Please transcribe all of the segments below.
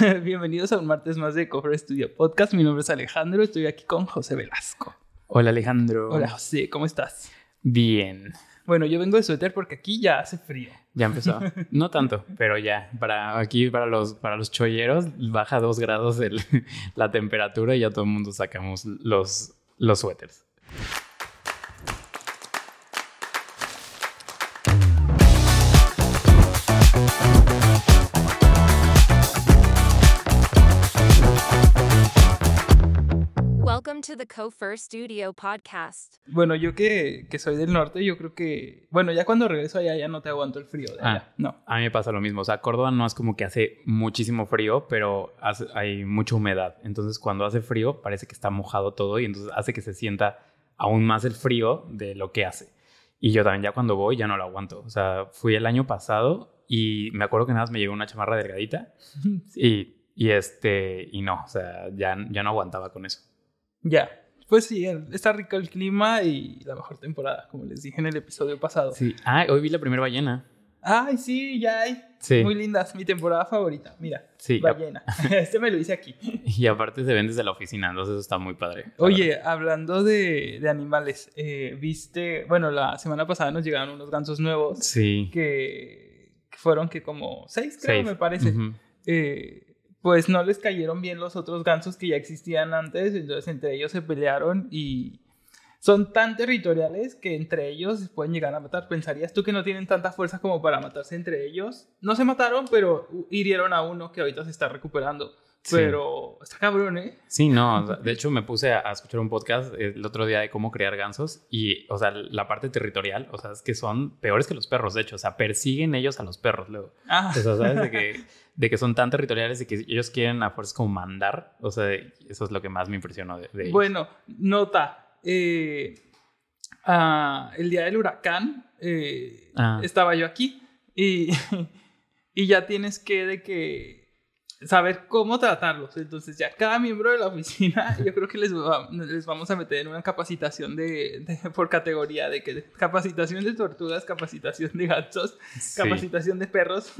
Bienvenidos a un martes más de Cover Studio Podcast. Mi nombre es Alejandro, estoy aquí con José Velasco. Hola Alejandro. Hola José, ¿cómo estás? Bien. Bueno, yo vengo de suéter porque aquí ya hace frío. Ya empezó. No tanto, pero ya. Para aquí, para los, para los cholleros, baja dos grados el- la temperatura y ya todo el mundo sacamos los, los suéteres. To the Cofer Studio podcast. Bueno, yo que, que soy del norte, yo creo que... Bueno, ya cuando regreso allá ya no te aguanto el frío de allá. Ah. No. A mí me pasa lo mismo. O sea, Córdoba no es como que hace muchísimo frío, pero hace- hay mucha humedad. Entonces, cuando hace frío, parece que está mojado todo y entonces hace que se sienta aún más el frío de lo que hace. Y yo también ya cuando voy ya no lo aguanto. O sea, fui el año pasado y me acuerdo que nada más me llegó una chamarra delgadita y, y este, y no, o sea, ya, ya no aguantaba con eso. Ya. Pues sí, está rico el clima y la mejor temporada, como les dije en el episodio pasado. Sí. Ah, hoy vi la primera ballena. Ay, sí, ya hay. Sí. Muy lindas, mi temporada favorita. Mira, Sí. ballena. este me lo hice aquí. Y aparte se ven desde la oficina, entonces eso está muy padre. Oye, hablando de, de animales, eh, viste, bueno, la semana pasada nos llegaron unos gansos nuevos Sí. que, fueron que como seis, creo, Seis. me parece. Eh, pues no les cayeron bien los otros gansos que ya existían antes, entonces entre ellos se pelearon y son tan territoriales que entre ellos pueden llegar a matar. ¿Pensarías tú que no tienen tanta fuerza como para matarse entre ellos? No se mataron, pero hirieron a uno que ahorita se está recuperando. Sí. Pero está cabrón, ¿eh? Sí, no, de hecho me puse a, escuchar un podcast el otro día de cómo criar gansos y, o sea, la parte territorial, o sea, es que son peores que los perros, de hecho, o sea, persiguen ellos a los perros luego. Ah, O sea, ¿sabes? De que, de que son tan territoriales y que ellos quieren a fuerzas como mandar, o sea, eso es lo que más me impresionó de, de ellos. Bueno, nota. eh, ah, el día del huracán eh, Ah. estaba yo aquí y, y ya tienes que de que saber cómo tratarlos. Entonces ya cada miembro de la oficina, yo creo que les, va- les vamos a meter en una capacitación de, de- por categoría de que capacitación de tortugas, capacitación de gatos, Sí, capacitación de perros.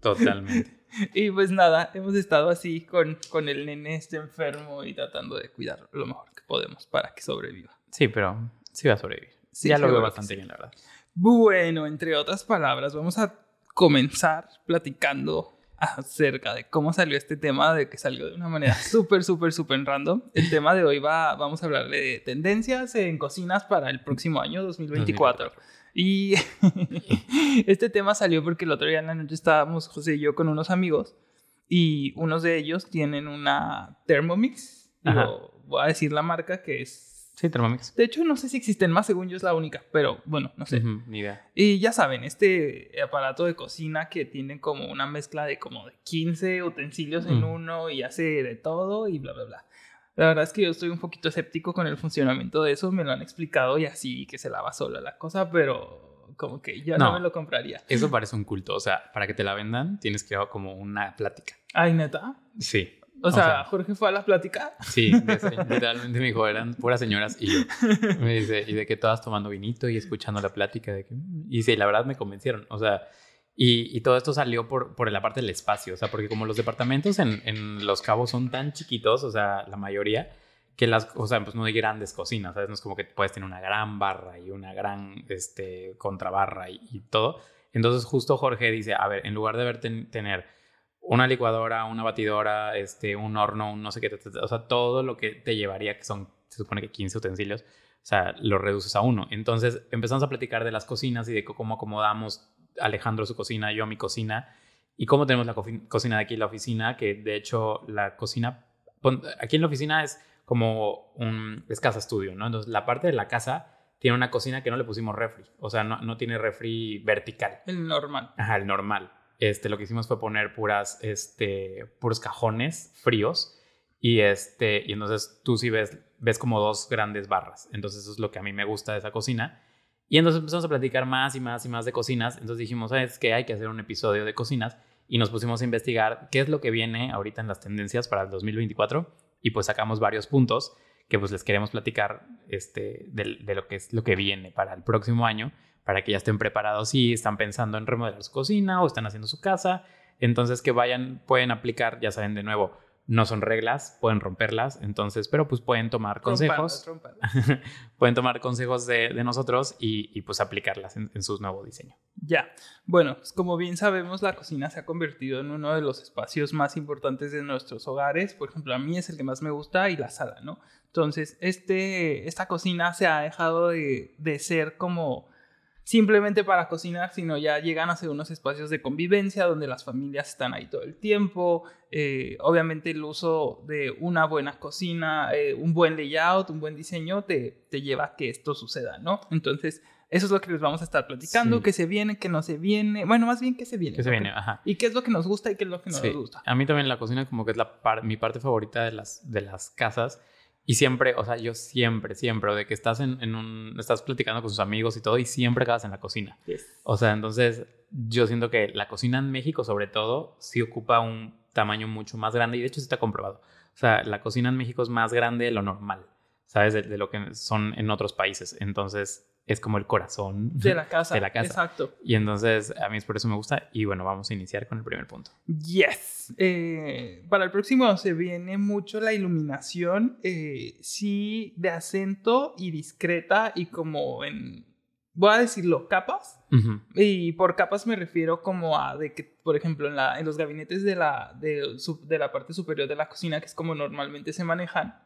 totalmente. Y pues nada, hemos estado así con, con el nene este enfermo y tratando de cuidar lo mejor que podemos para que sobreviva. Sí, pero sí va a sobrevivir. Sí, ya lo veo bastante sí. bien, la verdad. Bueno, entre otras palabras, vamos a comenzar platicando acerca de cómo salió este tema, de que salió de una manera súper, súper, súper random. El tema de hoy va, vamos a hablar de tendencias en cocinas para el próximo año 2024. Y este tema salió porque el otro día en la noche estábamos José y yo con unos amigos y unos de ellos tienen una Thermomix. Voy a decir la marca que es... Sí, Thermomix. De hecho, no sé si existen más, según yo es la única, pero bueno, no sé. Ujú, ni idea. Y ya saben, este aparato de cocina que tiene como una mezcla de como de 15 utensilios en Mm. uno y hace de todo y bla, bla, bla. La verdad es que yo estoy un poquito escéptico con el funcionamiento de eso, me lo han explicado y así que se lava sola la cosa, pero como que yo no, No. me lo compraría. Eso parece un culto, o sea, para que te la vendan tienes que ir como una plática. Ay, neta. Sí. O sea, Jorge fue a la plática. Sí, literalmente me dijo, eran puras señoras y yo. Me dice, y de que todas tomando vinito y escuchando la plática. De que, mm, y sí, la verdad me convencieron. O sea, y, y todo esto salió por, por la parte del espacio. O sea, porque como los departamentos en, en Los Cabos son tan chiquitos, o sea, la mayoría, que las, o sea, pues no hay grandes cocinas, ¿sabes? No es como que puedes tener una gran barra y una gran, este, contrabarra y, y todo. Entonces justo Jorge dice, a ver, en lugar de ver ten- tener una licuadora, una batidora, este, un horno, un no sé qué, o sea, todo lo que te llevaría, que son, se supone que 15 utensilios, o sea, lo reduces a uno. Entonces empezamos a platicar de las cocinas y de cómo acomodamos Alejandro su cocina, yo mi cocina, y cómo tenemos la cocina de aquí la oficina, que de hecho la cocina, aquí en la oficina es como un, es casa estudio, ¿no? Entonces la parte de la casa tiene una cocina que no le pusimos refri, o sea, no, no tiene refri vertical. El normal. Ajá, el normal. Este, lo que hicimos fue poner puras, este, puros cajones fríos y este, y entonces tú sí ves, ves como dos grandes barras. Entonces eso es lo que a mí me gusta de esa cocina. Y entonces empezamos a platicar más y más y más de cocinas. Entonces dijimos, ¿sabes qué? Hay que hacer un episodio de cocinas y nos pusimos a investigar qué es lo que viene ahorita en las tendencias para el 2024 y pues sacamos varios puntos que pues les queremos platicar este, de lo que es lo que viene para el próximo año para que ya estén preparados si están pensando en remodelar su cocina o están haciendo su casa. Entonces que vayan, pueden aplicar, ya saben, de nuevo, no son reglas, pueden romperlas, entonces, pero pues pueden tomar consejos, pueden tomar consejos de, de nosotros y, y, pues aplicarlas en, en, su nuevo diseño. Ya, bueno, pues como bien sabemos, la cocina se ha convertido en uno de los espacios más importantes de nuestros hogares, por ejemplo, a mí es el que más me gusta y la sala, ¿no? Entonces, este, esta cocina se ha dejado de, de ser como simplemente para cocinar, sino ya llegan a ser unos espacios de convivencia donde las familias están ahí todo el tiempo. Eh, obviamente el uso de una buena cocina, eh, un buen layout, un buen diseño te, te, lleva a que esto suceda, ¿no? Entonces, eso es lo que les vamos a estar platicando, sí. que se viene, que no se viene, bueno, más bien que se viene. Que se viene, ajá. Y qué es lo que nos gusta y qué es lo que no sí. nos gusta. A mí también la cocina como que es la par mi parte favorita de las, de las casas. Y siempre, o sea, yo siempre, siempre, de que estás en, en, un, estás platicando con sus amigos y todo, y siempre acabas en la cocina. Yes. O sea, entonces yo siento que la cocina en México, sobre todo, sí ocupa un tamaño mucho más grande, y de hecho sí está comprobado. O sea, la cocina en México es más grande de lo normal, ¿sabes? De, de lo que son en otros países. Entonces, es como el corazón de la casa. De la casa. Exacto. Y entonces a mí es por eso me gusta. Y bueno, vamos a iniciar con el primer punto. Yes. Eh, para el próximo se viene mucho la iluminación, eh, sí, de acento y discreta y como en, voy a decirlo, capas. Uh -huh. Y por capas me refiero como a de que, por ejemplo, en, la, en los gabinetes de la, de, de la parte superior de la cocina, que es como normalmente se manejan,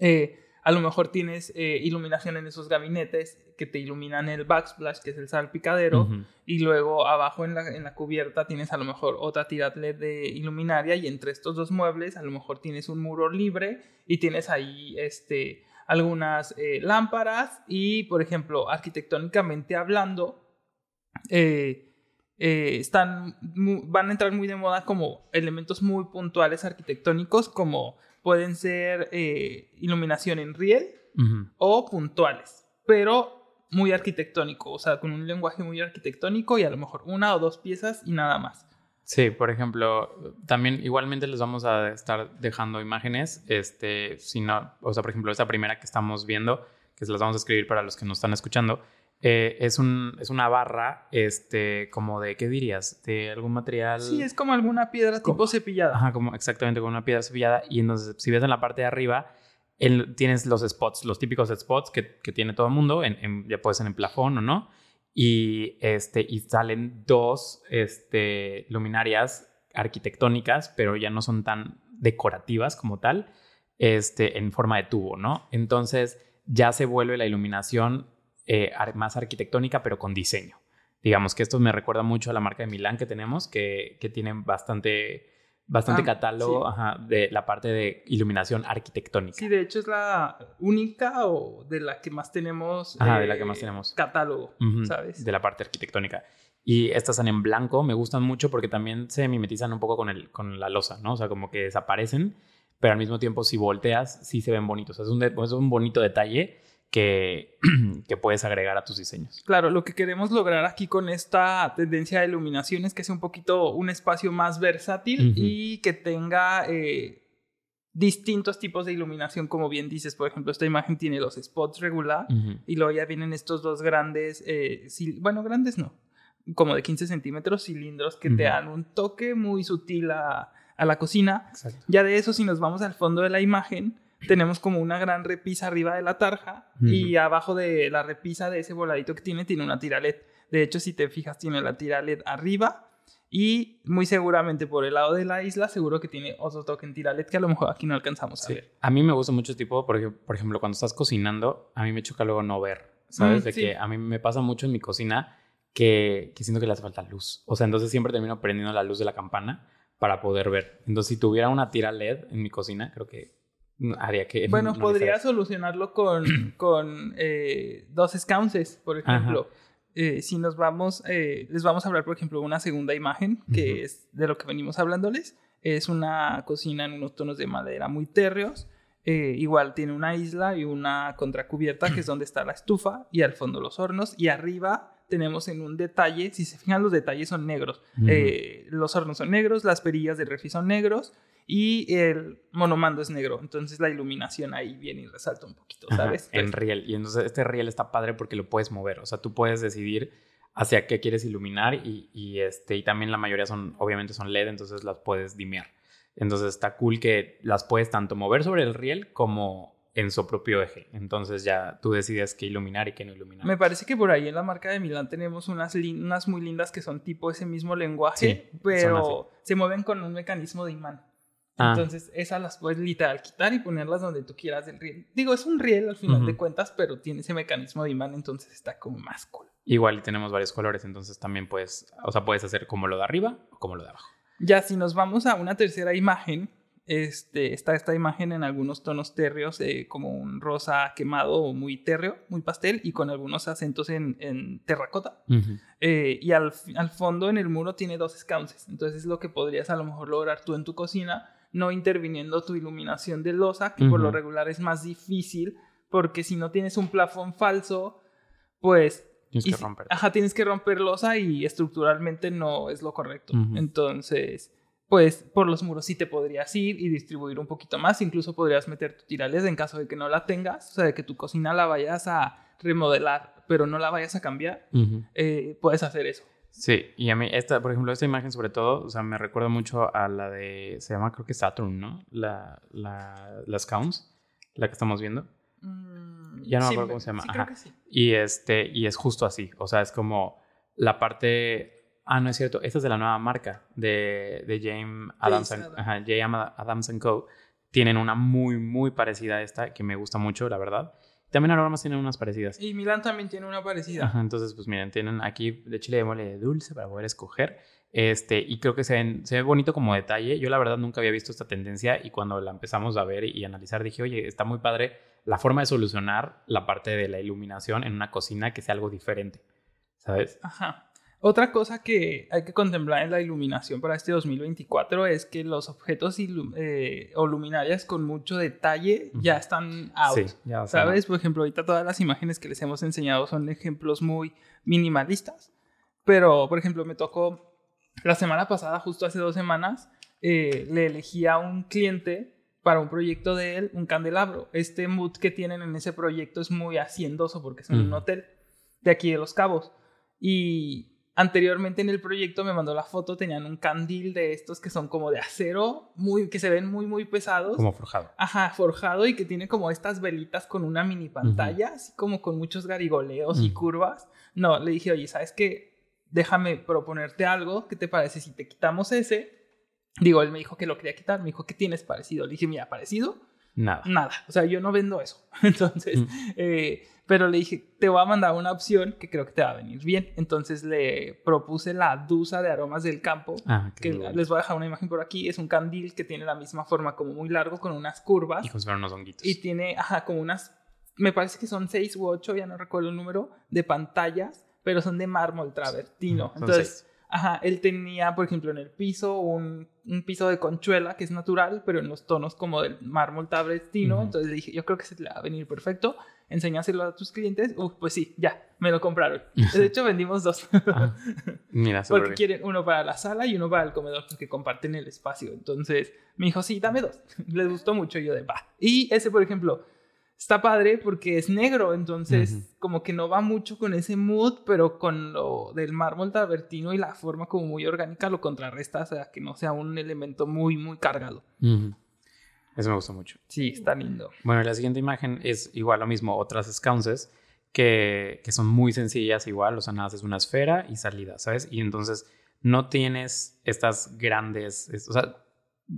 eh, a lo mejor tienes eh, iluminación en esos gabinetes que te iluminan el backsplash, que es el salpicadero, uh -huh. y luego abajo en la, en la, cubierta tienes a lo mejor otra tira LED de iluminaria y entre estos dos muebles a lo mejor tienes un muro libre y tienes ahí este, algunas eh, lámparas y, por ejemplo, arquitectónicamente hablando, eh, eh, están, van a entrar muy de moda como elementos muy puntuales arquitectónicos como pueden ser eh, iluminación en riel uh -huh. o puntuales, pero muy arquitectónico, o sea, con un lenguaje muy arquitectónico y a lo mejor una o dos piezas y nada más. Sí, por ejemplo, también igualmente les vamos a estar dejando imágenes, este, si no, o sea, por ejemplo, esta primera que estamos viendo, que se las vamos a escribir para los que nos están escuchando, eh, es, un, es una barra, este, como de, ¿qué dirías? ¿De algún material? Sí, es como alguna piedra como, tipo cepillada. Ajá, como, exactamente, como una piedra cepillada. Y entonces, si ves en la parte de arriba, el, tienes los spots, los típicos spots que, que tiene todo el mundo, en, en, ya puede ser en plafón o no. Y, este, y salen dos este, luminarias arquitectónicas, pero ya no son tan decorativas como tal, este, en forma de tubo, ¿no? Entonces ya se vuelve la iluminación eh, más arquitectónica, pero con diseño. Digamos que esto me recuerda mucho a la marca de Milán que tenemos, que, que tienen bastante, bastante ah, catálogo sí. ajá, de la parte de iluminación arquitectónica. Sí, de hecho es la única o de la que más tenemos. Ajá, eh, de la que más tenemos. Catálogo, uh -huh, ¿sabes? De la parte arquitectónica. Y estas están en blanco, me gustan mucho porque también se mimetizan un poco con, el, con la losa, ¿no? O sea, como que desaparecen, pero al mismo tiempo si volteas, sí se ven bonitos. O sea, es, un, es un bonito detalle que, que, puedes agregar a tus diseños. Claro, lo que queremos lograr aquí con esta tendencia de iluminación es que sea un poquito un espacio más versátil uh -huh. y que tenga eh, distintos tipos de iluminación, como bien dices, por ejemplo, esta imagen tiene los spots regular uh -huh. y luego ya vienen estos dos grandes, eh, bueno, grandes no, como de 15 centímetros cilindros que uh -huh. te dan un toque muy sutil a, a la cocina. Exacto. Ya de eso, si nos vamos al fondo de la imagen, tenemos como una gran repisa arriba de la tarja uh -huh. y abajo de la repisa de ese voladito que tiene, tiene una tira LED. De hecho, si te fijas, tiene la tira LED arriba y muy seguramente por el lado de la isla, seguro que tiene otro toque en tira LED que a lo mejor aquí no alcanzamos a sí. ver. A mí me gusta mucho tipo porque, por ejemplo, cuando estás cocinando, a mí me choca luego no ver, ¿sabes? Mm, de sí. que a mí me pasa mucho en mi cocina que, que siento que le hace falta luz. O sea, entonces siempre termino prendiendo la luz de la campana para poder ver. Entonces, si tuviera una tira LED en mi cocina, creo que haría que... Bueno, no podría solucionarlo con, con eh, dos sconces, por ejemplo. Eh, si nos vamos, eh, les vamos a hablar, por ejemplo, una segunda imagen, que uh -huh. es de lo que venimos hablándoles. Es una cocina en unos tonos de madera muy térreos. Igual tiene una isla y una contracubierta, que es donde está la estufa, y al fondo los hornos, y arriba tenemos en un detalle, si se fijan los detalles son negros, -huh. los hornos son negros, las perillas del refri son negros, y el monomando es negro. Entonces la iluminación ahí viene y resalta un poquito, ¿sabes? Ajá, en riel. Y entonces este riel está padre porque lo puedes mover. O sea, tú puedes decidir hacia qué quieres iluminar y, y, este, y también la mayoría son, obviamente son LED, entonces las puedes dimear. Entonces está cool que las puedes tanto mover sobre el riel como en su propio eje. Entonces ya tú decides qué iluminar y qué no iluminar. Me parece que por ahí en la marca de Milán tenemos unas, unas muy lindas que son tipo ese mismo lenguaje, pero se mueven con un mecanismo de imán. Ah. Entonces, esas las puedes literal quitar y ponerlas donde tú quieras del riel. Digo, es un riel al final de cuentas, pero tiene ese mecanismo de imán, entonces está como más cool. Igual tenemos varios colores, entonces también puedes, o sea, puedes hacer como lo de arriba o como lo de abajo. Ya, si nos vamos a una tercera imagen, este, está esta imagen en algunos tonos térreos, eh, como un rosa quemado muy térreo, muy pastel, y con algunos acentos en, terracota. Eh, y al, al, fondo en el muro tiene dos escaunces. Entonces es lo que podrías a lo mejor lograr tú en tu cocina, no interviniendo tu iluminación de losa, que por lo regular es más difícil, porque si no tienes un plafón falso, pues Tienes que romper. Ajá, tienes que romper losa y estructuralmente no es lo correcto. Entonces, pues por los muros sí te podrías ir y distribuir un poquito más. Incluso podrías meter tu tirales en caso de que no la tengas, o sea, de que tu cocina la vayas a remodelar, pero no la vayas a cambiar. Eh, puedes hacer eso. Sí, y a mí, esta, por ejemplo, esta imagen sobre todo, o sea, me recuerda mucho a la de, se llama creo que Saturn, ¿no? La, la, las Counts, la que estamos viendo. Mm, ya no me acuerdo cómo se llama. Sí, creo que sí. Y, este, y es justo así. O sea, es como la parte. Ah, no es cierto. Esta es de la nueva marca de, de James Adams, Adams Co. Tienen una muy, muy parecida a esta que me gusta mucho, la verdad. También Aromas tienen unas parecidas. Y Milán también tiene una parecida. entonces, pues miren, tienen aquí de chile de mole dulce para poder escoger. Este, y creo que se, se, ve bonito como detalle. Yo la verdad nunca había visto esta tendencia y cuando la empezamos a ver y analizar dije, oye, está muy padre la forma de solucionar la parte de la iluminación en una cocina que sea algo diferente, ¿sabes? Ajá. Otra cosa que hay que contemplar en la iluminación para este 2024 es que los objetos eh, o luminarias con mucho detalle ya están out. Sí, ya ¿Sabes? Por ejemplo, ahorita todas las imágenes que les hemos enseñado son ejemplos muy minimalistas. Pero, por ejemplo, me tocó la semana pasada, justo hace dos semanas, eh, le elegí a un cliente para un proyecto de él un candelabro. Este mood que tienen en ese proyecto es muy haciendoso porque es un hotel de aquí de Los Cabos. Y anteriormente en el proyecto me mandó la foto, tenían un candil de estos que son como de acero, muy, que se ven muy, muy pesados. Como forjado. Ajá, forjado y que tiene como estas velitas con una mini pantalla, así como con muchos garigoleos y curvas. No, le dije, oye, ¿sabes qué? Déjame proponerte algo, ¿qué te parece si te quitamos ese? Digo, él me dijo que lo quería quitar, me dijo, ¿qué tienes parecido? Le dije, mira, parecido. Nada. Nada. O sea, yo no vendo eso. Entonces, mm. eh, pero le dije, te voy a mandar una opción que creo que te va a venir bien. Entonces le propuse la Dusa de aromas del campo. Ah, que les voy a dejar una imagen por aquí. Es un candil que tiene la misma forma, como muy largo, con unas curvas. Y con unos honguitos. Y tiene, ajá, como unas, me parece que son seis u ocho, ya no recuerdo el número, de pantallas, pero son de mármol travertino. Entonces Ajá, él tenía, por ejemplo, en el piso un, un, piso de conchuela que es natural, pero en los tonos como del mármol tabrestino. Entonces dije, yo creo que se le va a venir perfecto. Enseñáselo a tus clientes. Uf, pues sí, ya, me lo compraron. De hecho, vendimos dos. Ah, mira, Porque quieren uno para la sala y uno para el comedor, porque comparten el espacio. Entonces me dijo, sí, dame dos. Les gustó mucho. yo de, va. Y ese, por ejemplo, está padre porque es negro, entonces como que no va mucho con ese mood, pero con lo del mármol tabertino y la forma como muy orgánica lo contrarresta, o sea, que no sea un elemento muy, muy cargado. Eso me gustó mucho. Sí, está lindo. Bueno, la siguiente imagen es igual lo mismo, otras sconces que, que son muy sencillas igual, o sea, nada, es una esfera y salida, ¿sabes? Y entonces no tienes estas grandes, o sea,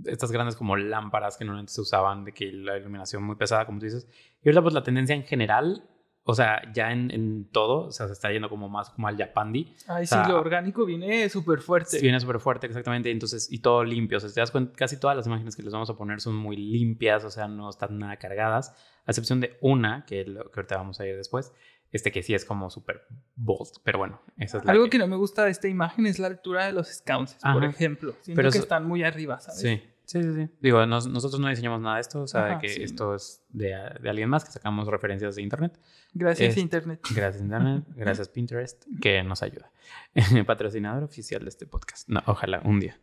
estas grandes como lámparas que normalmente se usaban, de que la iluminación muy pesada, como tú dices. Y ahorita pues la tendencia en general, o sea, ya en, en todo, o sea, se está yendo como más como al Japandi. Ay, sí, lo orgánico viene súper fuerte. Viene súper fuerte, exactamente. Entonces, y todo limpio. O sea, te das cuenta, casi todas las imágenes que les vamos a poner son muy limpias, o sea, no están nada cargadas, a excepción de una, que, lo, que ahorita vamos a ir después, este que sí es como súper bold, pero bueno, esa es la Algo que... no me gusta de esta imagen es la altura de los scounces, por ejemplo. Siento pero que están muy arriba, ¿sabes? Sí, sí, sí. Digo, nosotros no diseñamos nada de esto, o sea, que esto es de, de, alguien más, que sacamos referencias de Internet. Gracias Internet. Gracias Internet, gracias Pinterest, que nos ayuda. Patrocinador oficial de este podcast. No, ojalá, un día.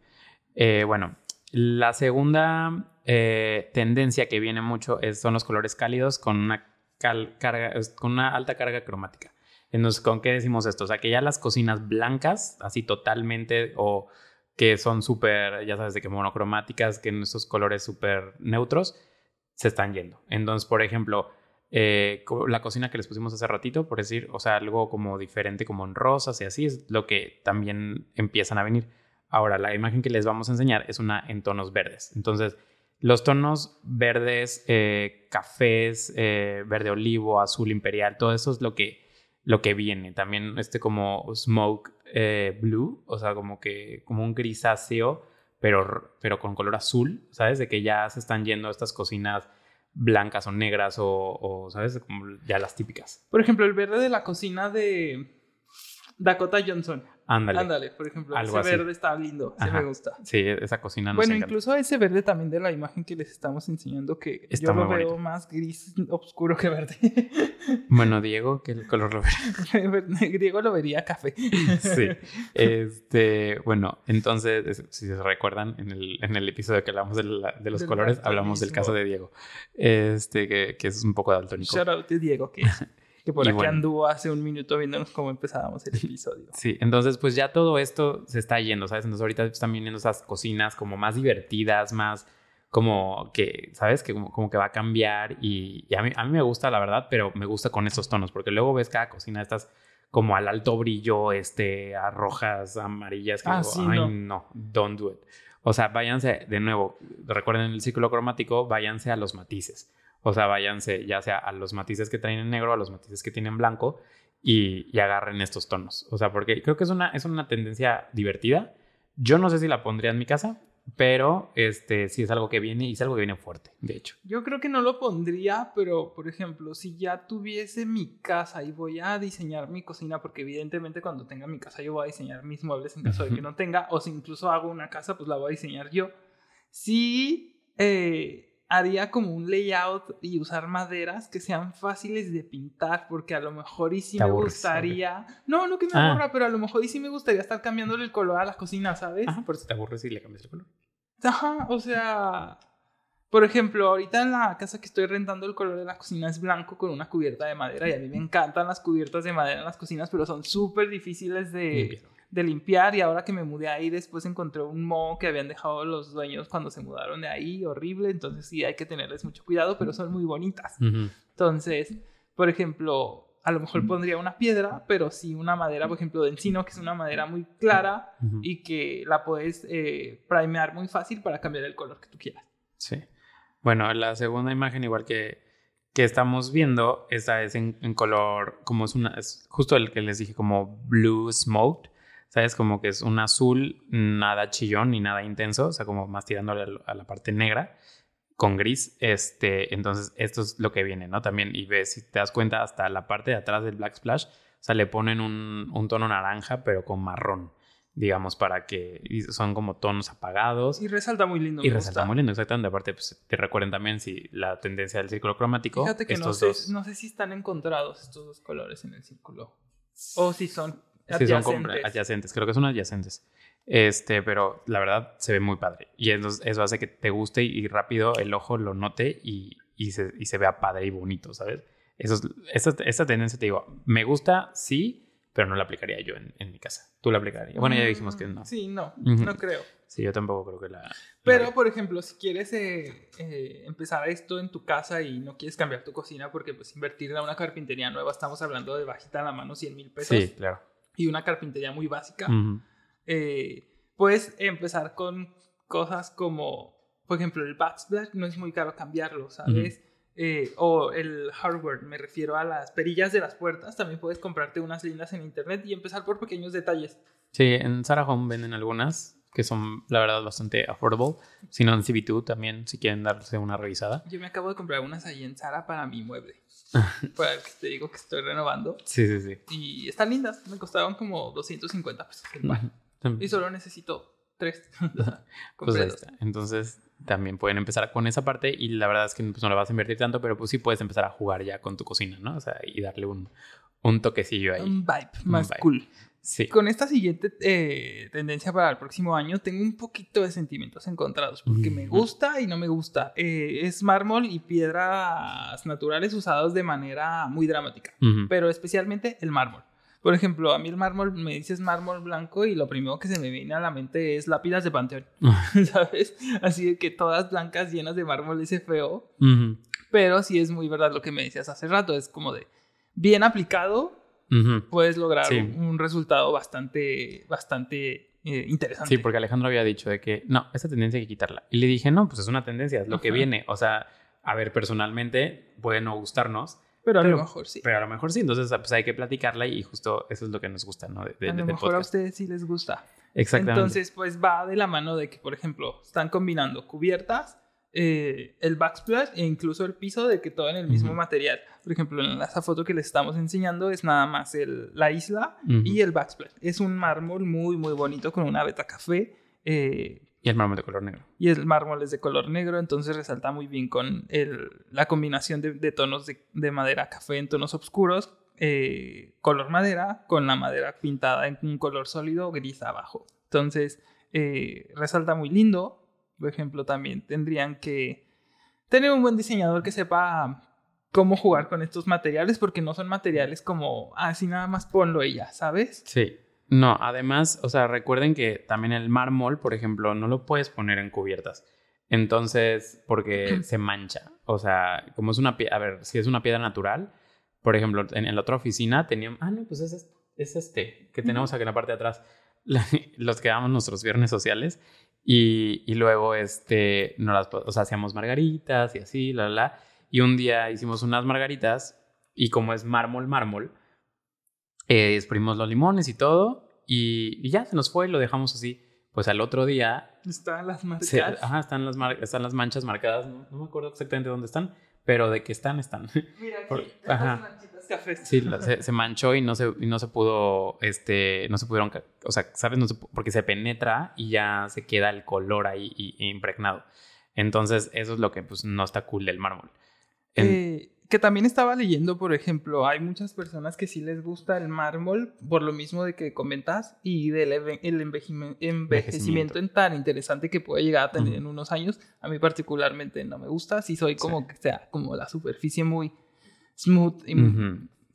Eh, bueno, la segunda eh, tendencia que viene mucho es, son los colores cálidos con una carga, con una alta carga cromática. Entonces, ¿con qué decimos esto? O sea, que ya las cocinas blancas, así totalmente, o que son súper, ya sabes, de que monocromáticas, que en estos colores súper neutros, se están yendo. Entonces, por ejemplo, eh, la cocina que les pusimos hace ratito, por decir, o sea, algo como diferente, como en rosas y así, es lo que también empiezan a venir. Ahora, la imagen que les vamos a enseñar es una en tonos verdes. Entonces, los tonos verdes, eh, cafés, eh, verde olivo, azul imperial, todo eso es lo que, lo que viene. También este como smoke blue, o sea, como que como un grisáceo, pero, pero con color azul, ¿sabes? De que ya se están yendo estas cocinas blancas o negras o, ¿sabes? Como ya las típicas. Por ejemplo, el verde de la cocina de Dakota Johnson. Ándale. Ándale, por ejemplo, ese verde está lindo, sí me gusta. Sí, esa cocina nos Bueno, incluso ese verde también de la imagen que les estamos enseñando, que yo lo veo más gris oscuro que verde. Bueno, Diego, ¿qué color lo vería? Diego lo vería café. Sí. Este, bueno, entonces, si se recuerdan, en el, en el episodio que hablamos de, los colores, hablamos del caso de Diego. Este, que, que es un poco daltónico. Shout out to Diego, que que por aquí anduvo hace un minuto viéndonos cómo empezábamos el episodio. Sí, entonces pues ya todo esto se está yendo, ¿sabes? Entonces ahorita están viniendo esas cocinas como más divertidas, más como que, ¿sabes? Que como, que va a cambiar y, a, mí, a mí me gusta, la verdad, pero me gusta con estos tonos, porque luego ves cada cocina estas como al alto brillo, este, a rojas, amarillas, que ah, ay, no. no, don't do it. O sea, váyanse, de nuevo, recuerden el ciclo cromático, váyanse a los matices. O sea, váyanse ya sea a los matices que traen en negro, a los matices que tienen blanco y, agarren estos tonos. O sea, porque creo que es una, es una tendencia divertida. Yo no sé si la pondría en mi casa, pero este sí es algo que viene y es algo que viene fuerte, de hecho. Yo creo que no lo pondría, pero por ejemplo, si ya tuviese mi casa y voy a diseñar mi cocina, porque evidentemente cuando tenga mi casa yo voy a diseñar mis muebles en caso de que no tenga, o si incluso hago una casa, pues la voy a diseñar yo. Sí, eh, haría como un layout y usar maderas que sean fáciles de pintar, porque a lo mejor y sí me gustaría. No, no que me ah. aburra, pero a lo mejor y sí me gustaría estar cambiándole el color a la cocina, ¿sabes? Ajá, por si te aburres y le cambias el color. Ajá, o sea. Por ejemplo, ahorita en la casa que estoy rentando el color de la cocina es blanco con una cubierta de madera y a mí me encantan las cubiertas de madera en las cocinas, pero son súper difíciles de, de limpiar y ahora que me mudé ahí después encontré un moho que habían dejado los dueños cuando se mudaron de ahí, horrible, entonces sí hay que tenerles mucho cuidado, pero son muy bonitas. Entonces, por ejemplo, a lo mejor pondría una piedra, pero sí una madera, por ejemplo, de encino, que es una madera muy clara y que la puedes eh, primear muy fácil para cambiar el color que tú quieras. Sí. Bueno, la segunda imagen, igual que, que estamos viendo, esta es en, en color, como es una, es justo el que les dije, como blue smoked. ¿Sabes? Como que es un azul, nada chillón ni nada intenso, o sea, como más tirándole a la parte negra con gris. Este, entonces, esto es lo que viene, ¿no? También, y ves, si te das cuenta, hasta la parte de atrás del Black Splash, o sea, le ponen un, un tono naranja, pero con marrón, digamos, para que son como tonos apagados. Y resalta muy lindo. Y resalta muy lindo, exactamente. Aparte, pues, te recuerden también si la tendencia del círculo cromático. Fíjate que no sé, no sé si están encontrados estos dos colores en el círculo. O si son Sí, son adyacentes. Creo que son adyacentes. Este, pero la verdad se ve muy padre. Y eso, hace que te guste y, rápido el ojo lo note y, y, se, y se vea padre y bonito, ¿sabes? Eso es, esta, tendencia te digo, me gusta, sí, pero no la aplicaría yo en, en mi casa. Tú la aplicarías. Bueno, ya dijimos que no. Sí, no, no creo. Sí, yo tampoco creo que la... Pero, por ejemplo, si quieres eh, eh, empezar esto en tu casa y no quieres cambiar tu cocina porque pues invertir en una carpintería nueva, estamos hablando de bajita a la mano 100 mil pesos. Sí, claro y una carpintería muy básica, eh, puedes empezar con cosas como, por ejemplo, el backsplash no es muy caro cambiarlo, ¿sabes? Eh, o el hardware, me refiero a las perillas de las puertas, también puedes comprarte unas lindas en internet y empezar por pequeños detalles. Sí, en Sarah Home venden algunas que son la verdad bastante affordable. Si no en CB2 también, si quieren darse una revisada. Yo me acabo de comprar unas ahí en Zara para mi mueble. para el que te digo que estoy renovando. Sí, sí, sí. Y están lindas. Me costaban como 250 pesos Y solo necesito tres. pues Entonces también pueden empezar con esa parte y la verdad es que pues, no le vas a invertir tanto, pero pues sí puedes empezar a jugar ya con tu cocina, ¿no? O sea, y darle un, un toquecillo ahí. Un vibe más vibe. cool. Sí. Con esta siguiente eh, tendencia para el próximo año tengo un poquito de sentimientos encontrados porque me gusta y no me gusta. Eh, es mármol y piedras naturales usados de manera muy dramática, pero especialmente el mármol. Por ejemplo, a mí el mármol, me dices mármol blanco y lo primero que se me viene a la mente es lápidas de panteón, ¿sabes? Así de que todas blancas llenas de mármol ese feo, pero sí es muy verdad lo que me decías hace rato, es como de bien aplicado Puedes lograr Sí. un, resultado bastante, bastante eh, interesante. Sí, porque Alejandro había dicho de que no, esa tendencia hay que quitarla. Y le dije, no, pues es una tendencia, es lo que viene. O sea, a ver, personalmente puede no gustarnos, pero a pero- lo mejor sí. pero a lo mejor sí. Entonces, pues hay que platicarla y justo eso es lo que nos gusta, ¿no? De, de- a lo mejor a ustedes sí les gusta. Exactamente. Entonces, pues va de la mano de que, por ejemplo, están combinando cubiertas, eh, el backsplash e incluso el piso de que todo en el mismo material. Por ejemplo, en esa foto que les estamos enseñando es nada más el- la isla y el backsplash. Es un mármol muy, muy bonito con una beta café. eh, Y el mármol de color negro. y el mármol es de color negro, entonces resalta muy bien con el- la combinación de, de tonos de, de madera café en tonos oscuros, eh, color madera, con la madera pintada en un color sólido gris abajo. Entonces resalta muy lindo. Por ejemplo, también tendrían que tener un buen diseñador que sepa cómo jugar con estos materiales, porque no son materiales como, así nada más ponlo y ya, ¿sabes? Sí. No, además, o sea, recuerden que también el mármol, por ejemplo, no lo puedes poner en cubiertas. Entonces, porque se mancha. O sea, como es una piedra, a ver, si es una piedra natural, por ejemplo, en, en la otra oficina teníamos, ah, no, pues es, es- es este, que tenemos aquí en la parte de atrás, La- los que damos nuestros viernes sociales. Y, y luego, este, no las, o sea, hacíamos margaritas y así, la, la, la. Y un día hicimos unas margaritas y como es mármol, mármol, eh, exprimimos los limones y todo y, y ya se nos fue y lo dejamos así. Pues al otro día, Están las marcas. se- ajá, están, las mar- están las manchas marcadas, no, no me acuerdo exactamente dónde están, pero de que están, están. Mira aquí, ajá. Cafés. Sí, se, se manchó y no se, y no se pudo, este, no se pudieron, o sea, ¿sabes? No se porque se penetra y ya se queda el color ahí y- y impregnado. Entonces, eso es lo que pues no está cool del mármol. En- Eh, que también estaba leyendo, por ejemplo, hay muchas personas que sí les gusta el mármol por lo mismo de que comentas y del el envejecimiento en tan interesante que puede llegar a tener en unos años. A mí particularmente no me gusta, si soy como Sí. que sea como la superficie muy smooth y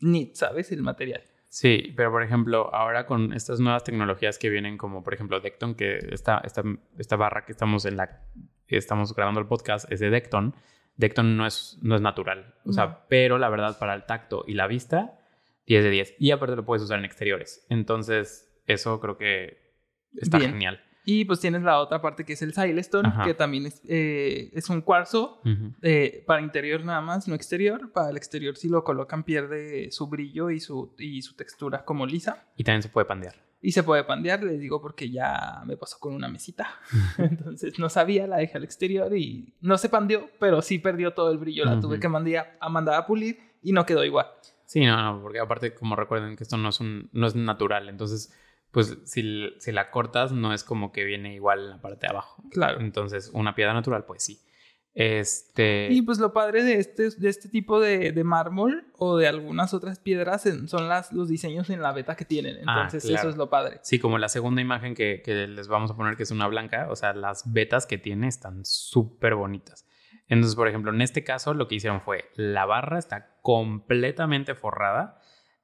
neat, ¿sabes? El material. Sí, pero por ejemplo, ahora con estas nuevas tecnologías que vienen, como por ejemplo Decton, que esta, esta, esta barra que estamos en la que estamos grabando el podcast es de Decton. Decton no es, no es natural, o No. sea, pero la verdad para el tacto y la vista, 10 de 10. Y aparte lo puedes usar en exteriores. Entonces, eso creo que está Bien. genial. Y pues tienes la otra parte que es el Silestone, Ajá. que también es, eh, es un cuarzo Ujú. eh, para interior nada más, no exterior. Para el exterior si lo colocan pierde su brillo y su, y su textura como lisa. Y también se puede pandear. Y se puede pandear, les digo porque ya me pasó con una mesita. Entonces no sabía, la dejé al exterior y no se pandeó, pero sí perdió todo el brillo. La tuve Ujú. que mandar a, mandar a pulir y no quedó igual. Sí, no, no, porque aparte, como recuerden que esto no es, un, no es natural, entonces, pues si, si la cortas, no es como que viene igual en la parte de abajo. Claro. Entonces, una piedra natural, pues sí. Este. Y pues lo padre de este, de este tipo de, de mármol o de algunas otras piedras son las, los diseños en la beta que tienen. Ah, Entonces claro. eso es lo padre. Sí, como la segunda imagen que, que les vamos a poner, que es una blanca, o sea, las vetas que tiene están súper bonitas. Entonces, por ejemplo, en este caso lo que hicieron fue, la barra está completamente forrada,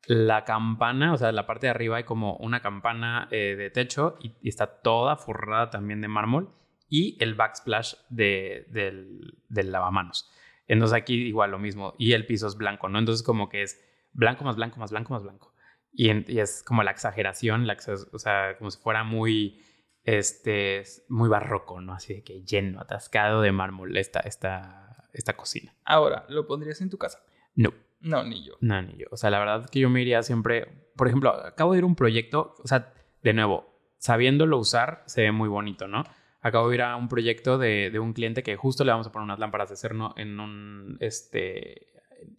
la campana, o sea, la parte de arriba hay como una campana eh, de techo y, y está toda forrada también de mármol y el backsplash de, del, del lavamanos. Entonces aquí igual lo mismo y el piso es blanco, ¿no? Entonces como que es blanco más blanco más blanco más blanco. Y, en- y es como la exageración, la o sea, como si fuera muy, este, muy barroco, ¿no? Así de que lleno, atascado de mármol esta, esta, esta cocina. Ahora, ¿lo pondrías en tu casa? No, No, ni yo. no, ni yo. O sea, la verdad que yo me iría siempre, por ejemplo, acabo de ir a un proyecto, o sea, de nuevo, sabiéndolo usar, se ve muy bonito, ¿no? Acabo de ir a un proyecto de, de un cliente que justo le vamos a poner unas lámparas de cerno en un, este,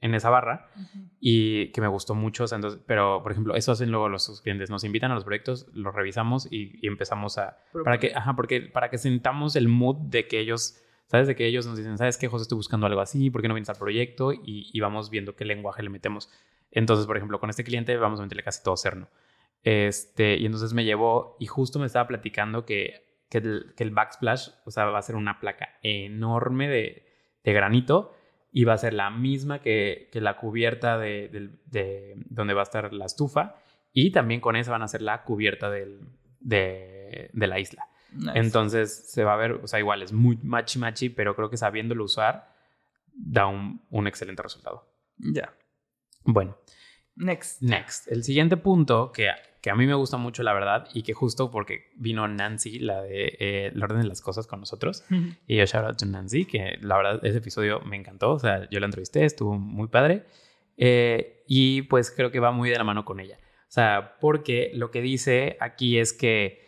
en esa barra y que me gustó mucho. o sea, entonces, pero, por ejemplo, eso hacen luego los sus clientes. Nos invitan a los proyectos, los revisamos y, y empezamos a... Para que, ajá, porque, para que sentamos el mood de que ellos, ¿sabes? De que ellos nos dicen, ¿sabes qué, José? Estoy buscando algo así, ¿por qué no vienes al proyecto? Y, y vamos viendo qué lenguaje le metemos. Entonces, por ejemplo, con este cliente vamos a meterle casi todo cerno. Este, y entonces me llevó y justo me estaba platicando que, que, el, que el backsplash, o sea, va a ser una placa enorme de, de granito y va a ser la misma que, que la cubierta de, de donde va a estar la estufa y también con esa van a ser la cubierta del, de, de la isla. Nice. Entonces se va a ver, o sea, igual es muy machi machi, pero creo que sabiéndolo usar da un, un excelente resultado. Ya. Bueno, Next. next. El siguiente punto que, que a mí me gusta mucho, la verdad, y que justo porque vino Nancy, la de eh, El orden de las cosas con nosotros, y yo shout out to Nancy, que la verdad ese episodio me encantó, o sea, yo la entrevisté, estuvo muy padre, eh, y pues creo que va muy de la mano con ella. O sea, porque lo que dice aquí es que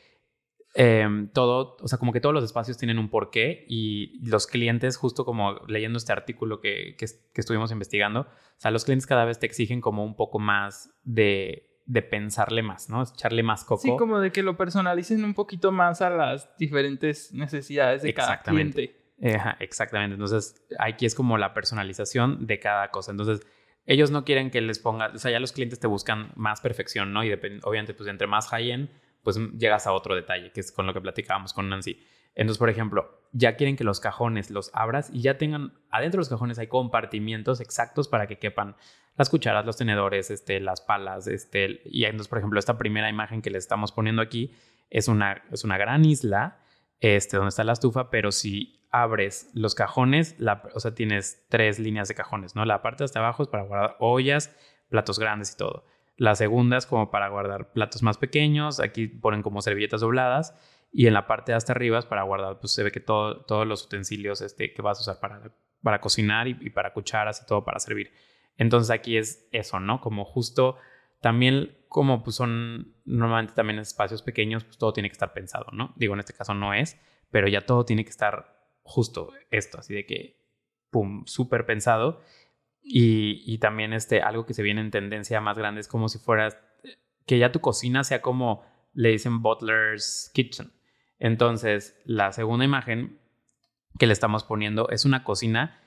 em, todo, o sea, como que todos los espacios tienen un porqué y los clientes, justo como leyendo este artículo que, que, que estuvimos investigando, o sea, los clientes cada vez te exigen como un poco más de, de pensarle más, ¿no? Echarle más coco. Sí, como de que lo personalicen un poquito más a las diferentes necesidades de cada Exactamente. cliente. Ajá, exactamente. Entonces, aquí es como la personalización de cada cosa. Entonces, ellos no quieren que les ponga, o sea, ya los clientes te buscan más perfección, ¿no? Y obviamente, pues entre más high-end, pues mm, llegas a otro detalle, que es con lo que platicábamos con Nancy. Entonces, por ejemplo, ya quieren que los cajones los abras y ya tengan, adentro de los cajones hay compartimientos exactos para que quepan las cucharas, los tenedores, este, las palas, este, y entonces, por ejemplo, esta primera imagen que les estamos poniendo aquí es una, es una gran isla, este, donde está la estufa, pero si abres los cajones, la, o sea, tienes tres líneas de cajones, ¿no? La parte de hasta abajo es para guardar ollas, platos grandes y todo. La segunda es como para guardar platos más pequeños, aquí ponen como servilletas dobladas, y en la parte de hasta arriba es para guardar, pues se ve que todo, todos los utensilios este, que vas a usar para, para cocinar y, y para cucharas y todo para servir. Entonces aquí es eso, ¿no? Como justo también como pues son normalmente también espacios pequeños, pues todo tiene que estar pensado, ¿no? Digo, en este caso no es, pero ya todo tiene que estar justo esto, así de que, pum, súper pensado. Y, también este, algo que se viene en tendencia más grande es como si fueras, que ya tu cocina sea como le dicen Butler's Kitchen. Entonces, la segunda imagen que le estamos poniendo es una cocina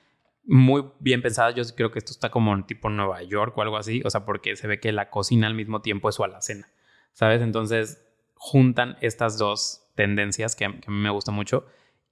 muy bien pensada. Yo creo que esto está como tipo Nueva York o algo así, o sea, porque se ve que la cocina al mismo tiempo es su alacena, ¿sabes? Entonces, juntan estas dos tendencias que, que a mí me gusta mucho.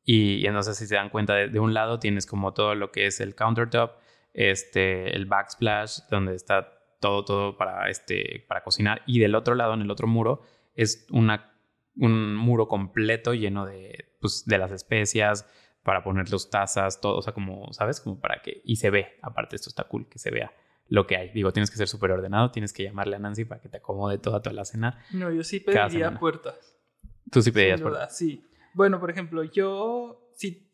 Y, y entonces, si se dan cuenta, de, de, un lado tienes como todo lo que es el countertop, este, el backsplash, donde está todo, todo para, este, para cocinar. Y del otro lado, en el otro muro, es una, un muro completo lleno de, pues, de las especias, para poner los tazas, todo, o sea, como, ¿sabes? Como para que, y se ve, aparte esto está cool, que se vea lo que hay. Digo, tienes que ser súper ordenado, tienes que llamarle a Nancy para que te acomode toda, toda la cena. No, yo sí pediría puertas. Tú sí pedías Sin duda, sí. Bueno, por ejemplo, yo sí.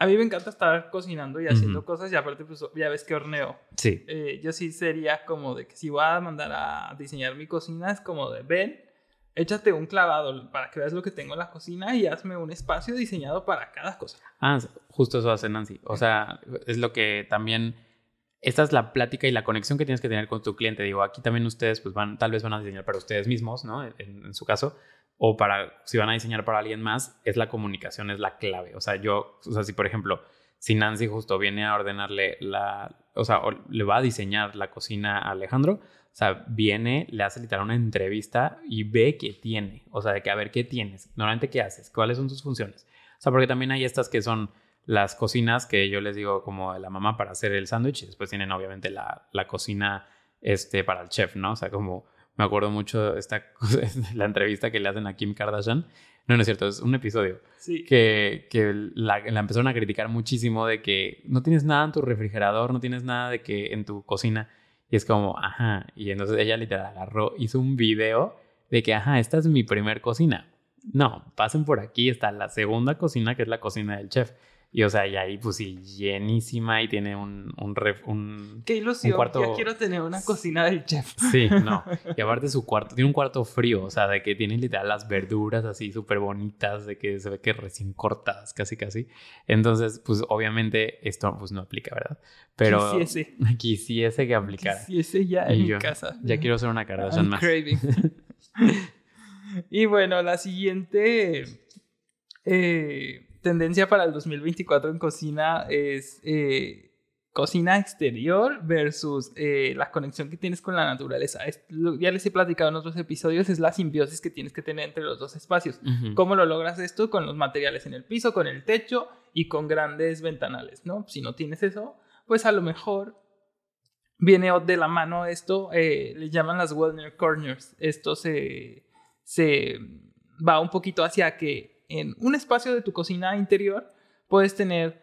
A mí me encanta estar cocinando y haciendo Ujú. cosas y aparte, pues ya ves que horneo. Sí, Eh, yo sí sería como de que si voy a mandar a diseñar mi cocina, es como de ven, échate un clavado para que veas lo que tengo en la cocina y hazme un espacio diseñado para cada cosa. Ah, justo eso hace Nancy. O sea, es lo que también. Esta es la plática y la conexión que tienes que tener con tu cliente. Digo, aquí también ustedes, pues van, tal vez van a diseñar para ustedes mismos, ¿no? En, en su caso. O para, si van a diseñar para alguien más, es la comunicación, es la clave. O sea, yo, o sea, si por ejemplo, si Nancy justo viene a ordenarle la, o sea, le va a diseñar la cocina a Alejandro, o sea, viene, le hace literal una entrevista y ve qué tiene. O sea, de que a ver qué tienes. Normalmente, ¿qué haces? ¿Cuáles son tus funciones? O sea, porque también hay estas que son las cocinas que yo les digo como de la mamá para hacer el sándwich y después tienen obviamente la, la cocina este, para el chef, ¿no? O sea, como me acuerdo mucho esta cosa, la entrevista que le hacen a Kim Kardashian. No, no es cierto, es un episodio Sí. que, que la, la empezaron a criticar muchísimo de que no tienes nada en tu refrigerador, no tienes nada de que en tu cocina. Y es como, ajá. Y entonces ella literal agarró, hizo un video de que, ajá, esta es mi primer cocina. No, pasen por aquí, está la segunda cocina, que es la cocina del chef. Y o sea, y ahí pues sí, llenísima y tiene un, un, ref- un Qué ilusión. Un cuarto- Ya quiero tener una cocina del chef. Sí, no. Y aparte su cuarto, tiene un cuarto frío, o sea, de que tiene literal las verduras así súper bonitas, de que se ve que recién cortadas, casi casi. Entonces, pues obviamente esto pues no aplica, ¿verdad? Pero Quisiese. quisiese que aplicara. Quisiese ya en mi yo, casa. Ya quiero ser una Kardashian I'm más. craving. y bueno, la siguiente eh, tendencia para el 2024 en cocina es eh, cocina exterior versus eh, la conexión que tienes con la naturaleza. Es lo- ya les he platicado en otros episodios, es la simbiosis que tienes que tener entre los dos espacios. ¿Cómo lo logras esto? Con los materiales en el piso, con el techo y con grandes ventanales, ¿no? Si no tienes eso, pues a lo mejor viene de la mano esto, eh, le llaman las Wellner Corners. Esto se, se va un poquito hacia que en un espacio de tu cocina interior puedes tener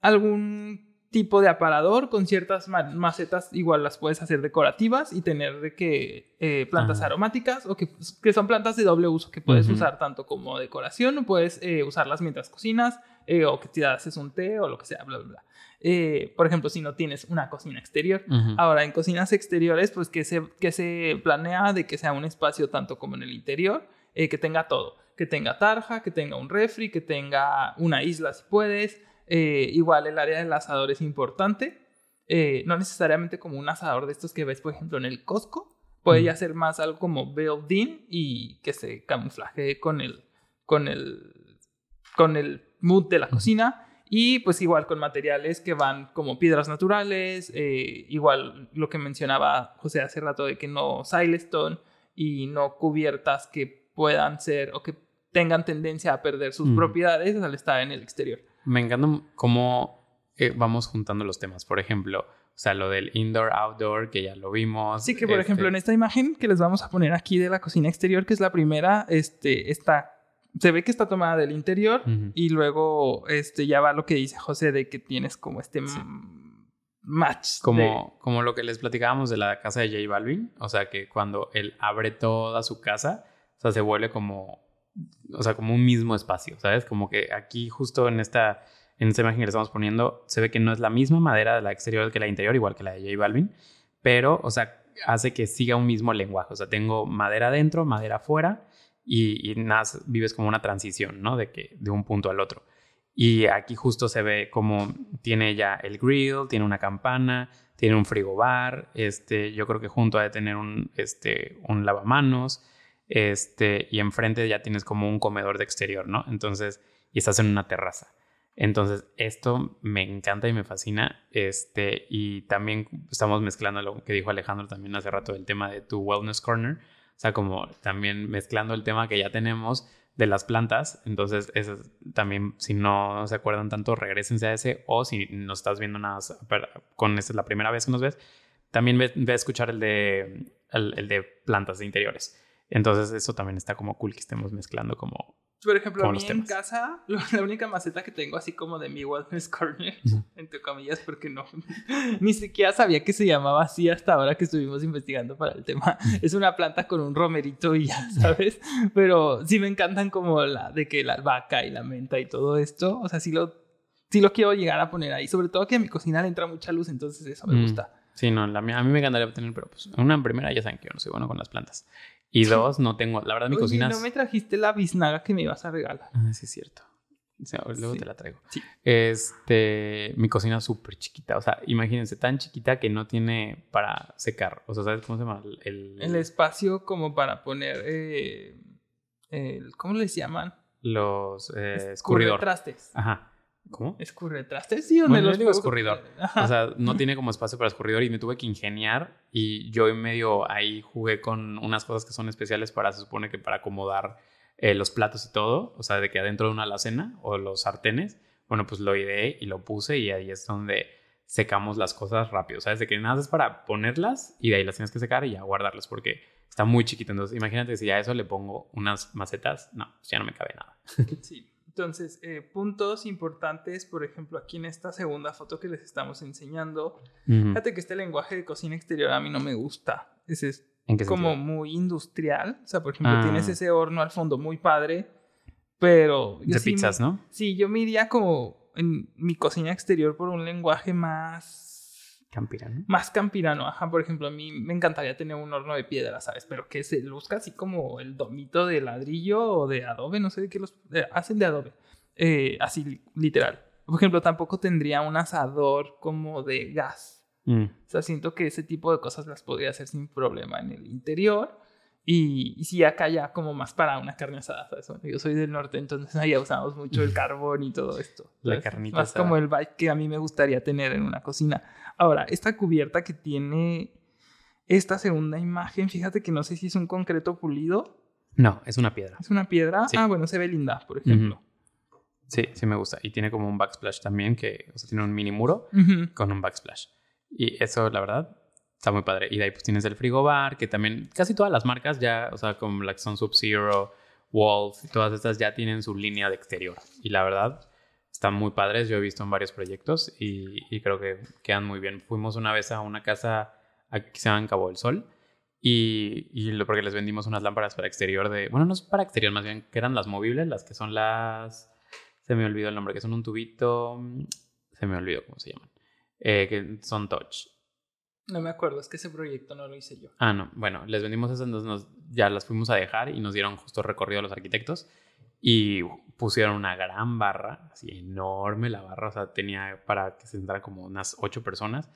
algún tipo de aparador con ciertas ma- macetas, igual las puedes hacer decorativas y tener de que eh, plantas Ajá. aromáticas o que, que son plantas de doble uso que puedes usar tanto como decoración o puedes eh, usarlas mientras cocinas eh, o que te haces un té o lo que sea, bla, bla, bla. Eh, por ejemplo, si no tienes una cocina exterior. Ahora, en cocinas exteriores, pues que se, que se planea de que sea un espacio tanto como en el interior, eh, que tenga todo, que tenga tarja, que tenga un refri, que tenga una isla si puedes. Eh, igual el área del asador es importante, eh, no necesariamente como un asador de estos que ves, por ejemplo, en el Costco. Puede ya ser más algo como built-in y que se camuflaje con el, con el, con el mood de la cocina. Y pues igual con materiales que van como piedras naturales, eh, igual lo que mencionaba José hace rato de que no silestone y no cubiertas que puedan ser o que tengan tendencia a perder sus Mm. propiedades al estar en el exterior. Me encanta cómo eh, vamos juntando los temas. Por ejemplo, o sea, lo del indoor-outdoor, que ya lo vimos. Así que, por este, ejemplo, en esta imagen que les vamos a poner aquí de la cocina exterior, que es la primera, este, está, se ve que está tomada del interior Ujú. y luego este, ya va lo que dice José de que tienes como este Sí. match. de- Como, como lo que les platicábamos de la casa de J Balvin, o sea, que cuando él abre toda su casa, o sea, se vuelve como, o sea, como un mismo espacio, ¿sabes? Como que aquí justo en esta, en esta imagen que le estamos poniendo, se ve que no es la misma madera de la exterior que la interior, igual que la de J Balvin, pero, o sea, hace que siga un mismo lenguaje, o sea, tengo madera adentro, madera afuera, y, y nada, vives como una transición, ¿no? De, que, de un punto al otro. Y aquí justo se ve como tiene ya el grill, tiene una campana, tiene un frigobar, este, yo creo que junto ha de tener un, este, un lavamanos, este, y enfrente ya tienes como un comedor de exterior, ¿no? Entonces, y estás en una terraza. Entonces, esto me encanta y me fascina, este, y también estamos mezclando lo que dijo Alejandro también hace rato del tema de tu wellness corner, o sea, como también mezclando el tema que ya tenemos de las plantas. Entonces, eso es también, si no se acuerdan tanto, regresense a ese. O si nos estás viendo nada con esta es la primera vez que nos ves, también ve, a escuchar el de, el de plantas de interiores. Entonces, eso también está como cool que estemos mezclando como... Por ejemplo, a Como mí los en casa, lo- la única maceta que tengo así como de mi wellness corner, entre comillas, porque no, ni siquiera sabía que se llamaba así hasta ahora que estuvimos investigando para el tema. Es una planta con un romerito y ya, ¿sabes? Pero sí me encantan como la de que la albahaca y la menta y todo esto. O sea, sí lo, sí lo quiero llegar a poner ahí. Sobre todo que a mi cocina le entra mucha luz, entonces eso me Mm. gusta. Sí, no, la mía- a mí me encantaría tener, pero pues una primera ya saben que yo no soy bueno con las plantas. Y dos, no tengo, la verdad mi Oye, cocina... no es- me trajiste la biznaga que me ibas a regalar. Ah, sí, es cierto. O sea, luego Sí. te la traigo. Sí. Este, mi cocina es súper chiquita. O sea, imagínense, tan chiquita que no tiene para secar. O sea, ¿sabes cómo se llama? El, El espacio como para poner, eh, el- ¿cómo les llaman? los eh, escurridor. trastes. Ajá. ¿Cómo? Escurre trastes, sí, donde Bueno, yo los digo puedo- escurridor. Ajá. O sea, no tiene como espacio para escurridor y me tuve que ingeniar y yo en medio ahí jugué con unas cosas que son especiales para, se supone que para acomodar eh, los platos y todo, o sea, de que adentro de una alacena o los sartenes, bueno, pues lo ideé y lo puse y ahí es donde secamos las cosas rápido, ¿sabes? De que nada es para ponerlas y de ahí las tienes que secar y ya guardarlas porque está muy chiquito. Entonces, imagínate si a eso le pongo unas macetas, no, pues ya no me cabe nada. Sí. Entonces, eh, puntos importantes, por ejemplo, aquí en esta segunda foto que les estamos enseñando. Fíjate que este lenguaje de cocina exterior a mí no me gusta. Ese es ¿En qué como sentido? muy industrial. O sea, por ejemplo, Ah. tienes ese horno al fondo muy padre, pero... yo De sí me- pizzas, ¿no? Sí, yo me iría como en mi cocina exterior por un lenguaje más Campirano. más campirano. Ajá, por ejemplo, a mí me encantaría tener un horno de piedra, ¿sabes? Pero que se luzca así como el domito de ladrillo o de adobe, no sé de qué los eh, hacen de adobe. Eh, así li- literal. Por ejemplo, tampoco tendría un asador como de gas. Mm. O sea, siento que ese tipo de cosas las podría hacer sin problema en el interior. Y, y sí, acá ya como más para una carne asada, ¿sabes? Bueno, yo soy del norte, entonces allá usamos mucho el carbón y todo esto. La ¿sabes? carnita Más asada. como el vibe que a mí me gustaría tener en una cocina. Ahora, esta cubierta que tiene esta segunda imagen, fíjate que no sé si es un concreto pulido, No, es una piedra. es una piedra. Sí. Ah, bueno, se ve linda, por ejemplo. Sí, sí me gusta. Y tiene como un backsplash también, que o sea, tiene un mini muro con un backsplash. Y eso, la verdad, está muy padre. Y de ahí pues tienes el frigobar, que también casi todas las marcas ya, o sea, como la que son Sub-Zero, Wolf, todas estas ya tienen su línea de exterior. Y la verdad, están muy padres. Yo he visto en varios proyectos y, y creo que quedan muy bien. Fuimos una vez a una casa aquí que se llama Cabo del Sol. Y, y lo, porque les vendimos unas lámparas para exterior de... Bueno, no es para exterior, más bien que eran las movibles, las que son las... Se me olvidó el nombre, que son un tubito... Se me olvidó cómo se llaman. Eh, que son touch. No me acuerdo, es que ese proyecto no lo hice yo. Ah, no. Bueno, les vendimos esas, entonces nos- ya las fuimos a dejar y nos dieron justo recorrido a los arquitectos. Y pusieron una gran barra, así enorme la barra, o sea, tenía para que se sentaran como unas ocho personas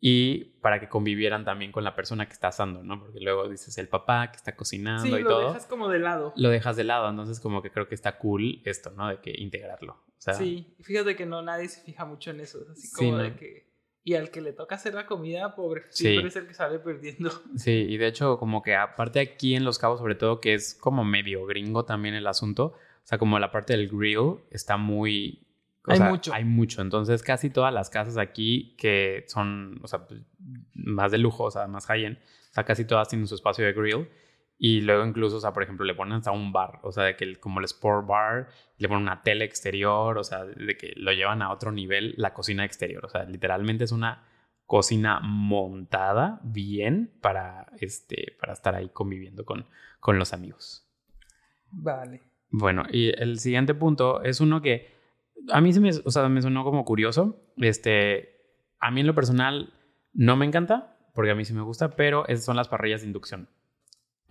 y para que convivieran también con la persona que está asando, ¿no? Porque luego dices el papá que está cocinando Sí, y lo todo, dejas como de lado. lo dejas de lado, entonces como que creo que está cool esto, ¿no? De que integrarlo. O sea, Sí, fíjate que no nadie se fija mucho en eso. Es así Sí, como ¿no? de que. Y al que le toca hacer la comida, pobre, Sí. siempre es el que sale perdiendo. Sí, y de hecho, como que aparte aquí en Los Cabos, sobre todo, que es como medio gringo también el asunto, o sea, como la parte del grill está muy... o Hay sea, mucho. Hay mucho. Entonces, casi todas las casas aquí que son, o sea, pues, más de lujo, o sea, más high-end, o sea, casi todas tienen su espacio de grill. Y luego incluso, o sea, por ejemplo, le ponen hasta un bar, o sea, de que el- como el sport bar, le ponen una tele exterior, o sea, de que lo llevan a otro nivel la cocina exterior. O sea, literalmente es una cocina montada bien para, este, para estar ahí conviviendo con, con los amigos. Vale. Bueno, y el siguiente punto es uno que a mí se me, o sea, me sonó como curioso. Este, a mí en lo personal no me encanta, porque a mí sí me gusta, pero esas son las parrillas de inducción.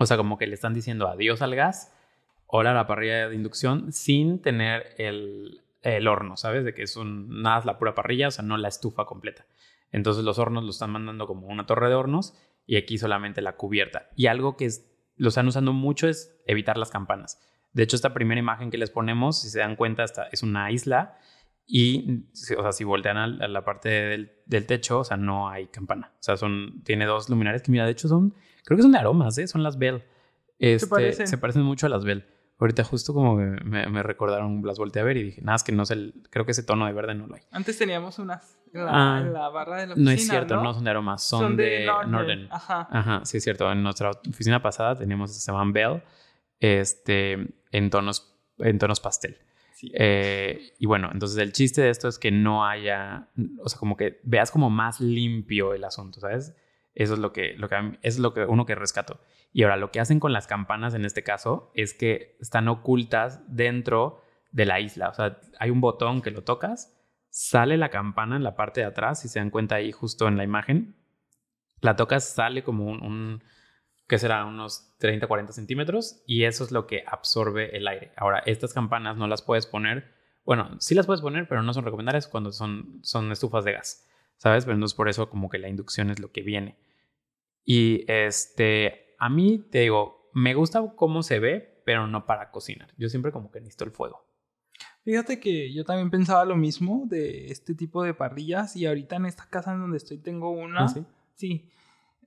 O sea, como que le están diciendo adiós al gas, hola a la parrilla de inducción, sin tener el, el horno, ¿sabes? De que es un, nada, es la pura parrilla, o sea, no la estufa completa. Entonces los hornos lo están mandando como una torre de hornos y aquí solamente la cubierta. Y algo que es- lo están usando mucho es evitar las campanas. De hecho, esta primera imagen que les ponemos, si se dan cuenta, esta es una isla y, o sea, si voltean a, la parte del, del techo, o sea, no hay campana. O sea, son, tiene dos luminarias que, mira, de hecho son, creo que son de aromas, ¿eh? Son las Bell. Este, parecen? Se parecen mucho a las Bell. Ahorita justo como me, me- me recordaron, las volteé a ver y dije, nada, es que no el, creo que ese tono de verde no lo hay. Antes teníamos unas en la, Ah, en la barra de la No oficina. es cierto, no, son de aromas, son, de, Norden. Ajá. Ajá, sí es cierto. En nuestra oficina pasada teníamos, se llaman Bell, este, en tonos, en tonos pastel. Sí. Eh, y bueno, entonces el chiste de esto es que no haya, o sea, como que veas como más limpio el asunto, ¿sabes? Eso es lo que, lo que, es lo que uno que rescato. Y ahora lo que hacen con las campanas en este caso es que están ocultas dentro de la isla. O sea, hay un botón que lo tocas, sale la campana en la parte de atrás, si se dan cuenta ahí justo en la imagen, la tocas, sale como un, un que será unos 30, 40 centímetros, y eso es lo que absorbe el aire. Ahora, estas campanas no las puedes poner, bueno, sí las puedes poner, pero no son recomendables cuando son, son estufas de gas, ¿sabes? Pero entonces por eso como que la inducción es lo que viene. Y este, a mí te digo, me gusta cómo se ve, pero no para cocinar. Yo siempre como que necesito el fuego. Fíjate que yo también pensaba lo mismo de este tipo de parrillas y ahorita en esta casa en donde estoy tengo una. ¿Ah, sí? Sí.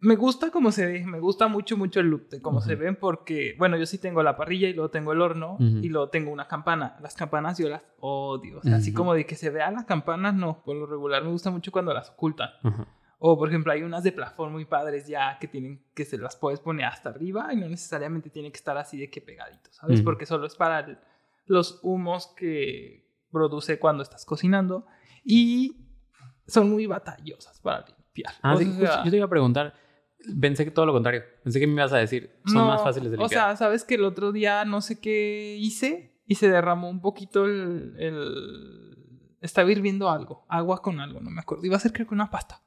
Me gusta cómo se ve, me gusta mucho, mucho el look de cómo se Ujú. ven porque, bueno, yo sí tengo la parrilla y luego tengo el horno Ujú. y luego tengo una campana. Las campanas yo las odio, o sea, así Ujú. como de que se vean las campanas, no, por lo regular me gusta mucho cuando las ocultan. O, por ejemplo, hay unas de plafón muy padres ya que tienen que se las puedes poner hasta arriba y no necesariamente tiene que estar así de que pegadito, ¿sabes? Porque solo es para el- los humos que produce cuando estás cocinando y son muy batallosas para limpiar. Ah, O sea, yo te iba a preguntar, pensé que todo lo contrario, pensé que me ibas a decir, son no, más fáciles de O limpiar. sea, ¿sabes que el otro día no sé qué hice y se derramó un poquito el... el- Estaba hirviendo algo, agua con algo, no me acuerdo. Iba a ser creo que una pasta.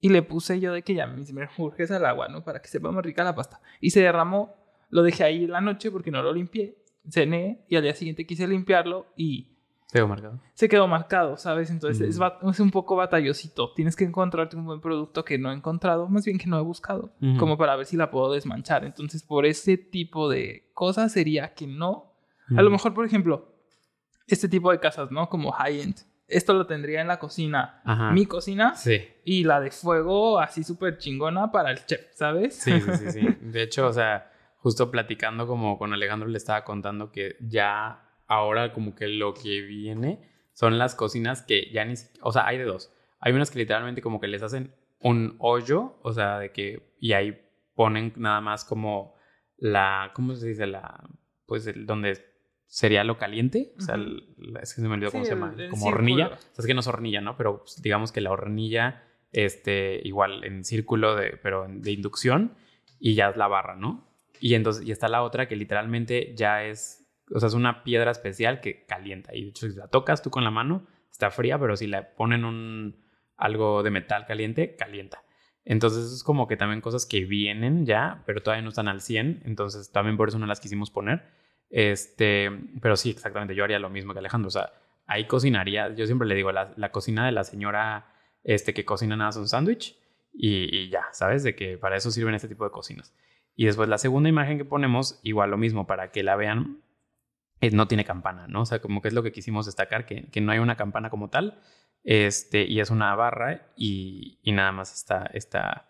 Y le puse yo de que ya me me urges al agua, ¿no? Para que sepa más rica la pasta. Y se derramó, lo dejé ahí en la noche porque no lo limpié. Cené y al día siguiente quise limpiarlo y Se quedó marcado. se quedó marcado, ¿sabes? Entonces es, Mm. es un poco batallosito. Tienes que encontrarte un buen producto que no he encontrado, más bien que no he buscado, como para ver si la puedo desmanchar. Entonces, por ese tipo de cosas sería que no. A lo Mm. mejor, por ejemplo, este tipo de casas, ¿no? Como high-end. Esto lo tendría en la cocina, Ajá. mi cocina, Sí. y la de fuego así súper chingona para el chef, ¿sabes? Sí, sí, sí, sí. De hecho, o sea, justo platicando como con Alejandro le estaba contando que ya ahora como que lo que viene son las cocinas que ya ni o sea, hay de dos. Hay unas que literalmente como que les hacen un hoyo, o sea, de que y ahí ponen nada más como la ¿cómo se dice? la pues el, donde sería lo caliente, o sea, el- es que se me olvidó Sí, cómo se llama, como círculo. hornilla. O sea, es que no es hornilla, ¿no? Pero pues, digamos que la hornilla este, igual en círculo de, pero de inducción y ya es la barra, ¿no? Y entonces, y está la otra que literalmente ya es, o sea, es una piedra especial que calienta. Y de hecho, si la tocas tú con la mano, está fría, pero si le ponen un, algo de metal caliente, calienta. Entonces, es como que también cosas que vienen ya, pero todavía no están al 100. Entonces, también por eso no las quisimos poner. Este, pero sí, exactamente, yo haría lo mismo que Alejandro. O sea, ahí cocinaría, yo siempre le digo, la, la cocina de la señora este, que cocina nada más un sándwich y, y ya, ¿sabes? De que para eso sirven este tipo de cocinas. Y después la segunda imagen que ponemos, igual lo mismo, para que la vean, eh, no tiene campana, ¿no? O sea, como que es lo que quisimos destacar, que, que no hay una campana como tal, este, y es una barra y, y nada más está esta,